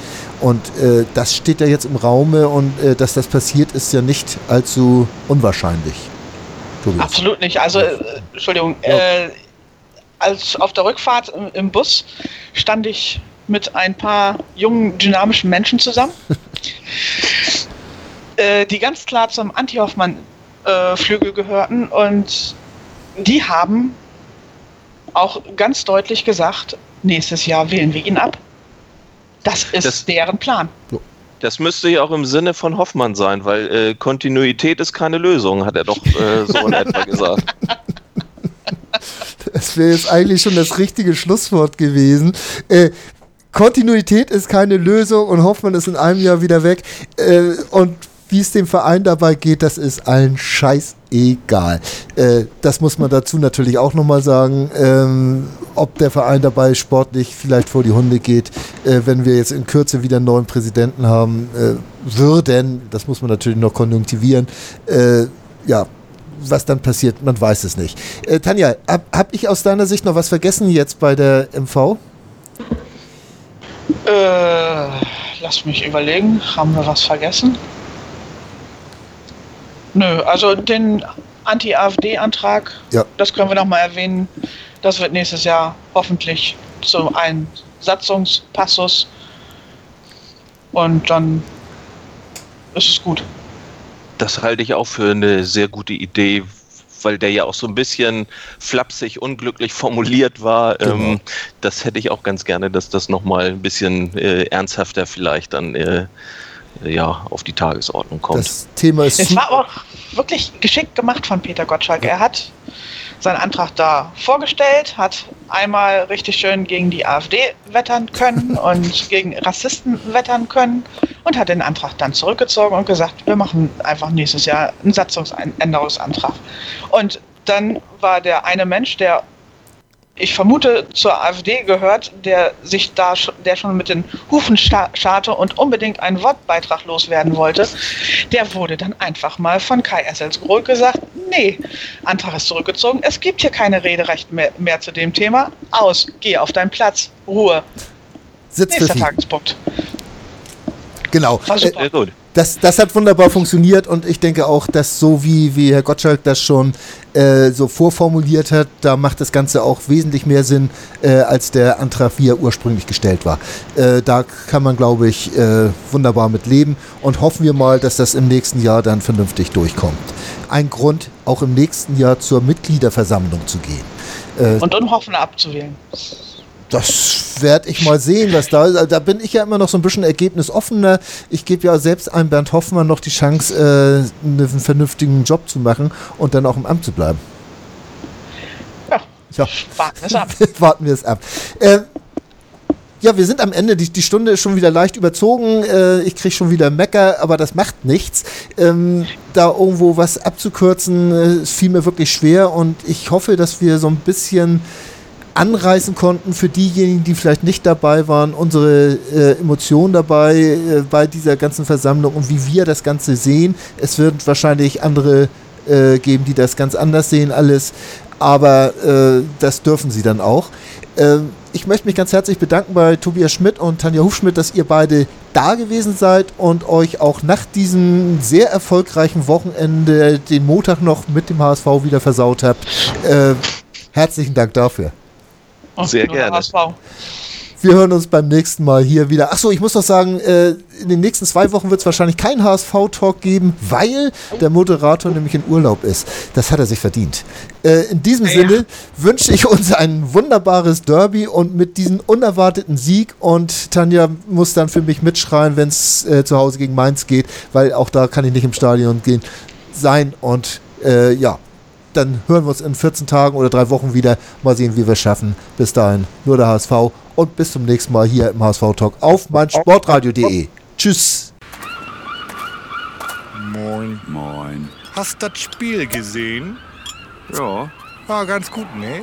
Und äh, das steht ja jetzt im Raume und äh, dass das passiert, ist ja nicht allzu unwahrscheinlich. Tobias. Absolut nicht. Also, äh, Entschuldigung, ja. Als auf der Rückfahrt im, im Bus stand ich mit ein paar jungen, dynamischen Menschen zusammen, äh, die ganz klar zum Anti-Hoffmann-Flügel äh, gehörten und die haben auch ganz deutlich gesagt, nächstes Jahr wählen wir ihn ab. Das ist das, deren Plan. Das müsste ja auch im Sinne von Hoffmann sein, weil äh, Kontinuität ist keine Lösung, hat er doch äh, so in etwa gesagt. Das wäre jetzt eigentlich schon das richtige Schlusswort gewesen. Äh, Kontinuität ist keine Lösung und Hoffmann ist in einem Jahr wieder weg. Äh, und wie es dem Verein dabei geht, das ist allen scheiß egal. Äh, das muss man dazu natürlich auch nochmal sagen. Ähm, ob der Verein dabei sportlich vielleicht vor die Hunde geht, äh, wenn wir jetzt in Kürze wieder einen neuen Präsidenten haben äh, würden, das muss man natürlich noch konjunktivieren. Äh, ja, was dann passiert, man weiß es nicht. Äh, Tanja, habe hab ich aus deiner Sicht noch was vergessen jetzt bei der MV? Äh, lass mich überlegen. Haben wir was vergessen? Nö, also den Anti-AfD-Antrag, ja. das können wir nochmal erwähnen. Das wird nächstes Jahr hoffentlich zu einem Satzungspassus. Und dann ist es gut das halte ich auch für eine sehr gute Idee, weil der ja auch so ein bisschen flapsig, unglücklich formuliert war. Genau. Ähm, das hätte ich auch ganz gerne, dass das nochmal ein bisschen äh, ernsthafter vielleicht dann äh, ja, auf die Tagesordnung kommt. Das Thema ist. Es war auch wirklich geschickt gemacht von Peter Gottschalk. Ja. Er hat seinen Antrag da vorgestellt, hat einmal richtig schön gegen die AfD wettern können und gegen Rassisten wettern können und hat den Antrag dann zurückgezogen und gesagt, wir machen einfach nächstes Jahr einen Satzungsänderungsantrag. Und dann war der eine Mensch, der ich vermute, zur AfD gehört, der sich da, der schon mit den Hufen scharte und unbedingt einen Wortbeitrag loswerden wollte, der wurde dann einfach mal von Kai Esselsgrohl gesagt, nee, Antrag ist zurückgezogen, es gibt hier keine Rederecht mehr, mehr zu dem Thema, aus, geh auf deinen Platz, Ruhe. Sitz Nächster Tagespunkt. Genau. War super. Äh, das, das hat wunderbar funktioniert und ich denke auch, dass so wie, wie Herr Gottschalk das schon äh, so vorformuliert hat, da macht das Ganze auch wesentlich mehr Sinn, äh, als der Antrag, wie er ursprünglich gestellt war. Äh, da kann man, glaube ich, äh, wunderbar mit leben und hoffen wir mal, dass das im nächsten Jahr dann vernünftig durchkommt. Ein Grund, auch im nächsten Jahr zur Mitgliederversammlung zu gehen. Äh, und unhoffen abzuwählen. Das werde ich mal sehen, was da ist. Da bin ich ja immer noch so ein bisschen ergebnisoffener. Ich gebe ja selbst einem Bernd Hoffmann noch die Chance, äh, einen vernünftigen Job zu machen und dann auch im Amt zu bleiben. Ja. ja. Warten wir es ab. Warten wir es ab. Äh, ja, wir sind am Ende. Die, die Stunde ist schon wieder leicht überzogen. Äh, ich kriege schon wieder Mecker, aber das macht nichts. Ähm, da irgendwo was abzukürzen, äh, fiel mir wirklich schwer und ich hoffe, dass wir so ein bisschen anreißen konnten für diejenigen, die vielleicht nicht dabei waren, unsere äh, Emotionen dabei äh, bei dieser ganzen Versammlung und wie wir das Ganze sehen. Es wird wahrscheinlich andere äh, geben, die das ganz anders sehen, alles. Aber äh, das dürfen sie dann auch. Ähm, ich möchte mich ganz herzlich bedanken bei Tobias Schmidt und Tanja Hufschmidt, dass ihr beide da gewesen seid und euch auch nach diesem sehr erfolgreichen Wochenende den Montag noch mit dem HSV wieder versaut habt. Äh, herzlichen Dank dafür. Sehr gerne. HSV. Wir hören uns beim nächsten Mal hier wieder. Achso, ich muss noch sagen, äh, in den nächsten zwei Wochen wird es wahrscheinlich keinen HSV-Talk geben, weil der Moderator nämlich in Urlaub ist. Das hat er sich verdient. Äh, in diesem ja. Sinne wünsche ich uns ein wunderbares Derby und mit diesem unerwarteten Sieg. Und Tanja muss dann für mich mitschreien, wenn es äh, zu Hause gegen Mainz geht, weil auch da kann ich nicht im Stadion gehen sein. Und äh, ja, dann hören wir uns in 14 Tagen oder drei Wochen wieder. Mal sehen, wie wir es schaffen. Bis dahin, nur der HSV und bis zum nächsten Mal hier im HSV Talk auf meinsportradio.de. Tschüss. Moin. Moin. Hast das Spiel gesehen? Ja. War ganz gut, ne?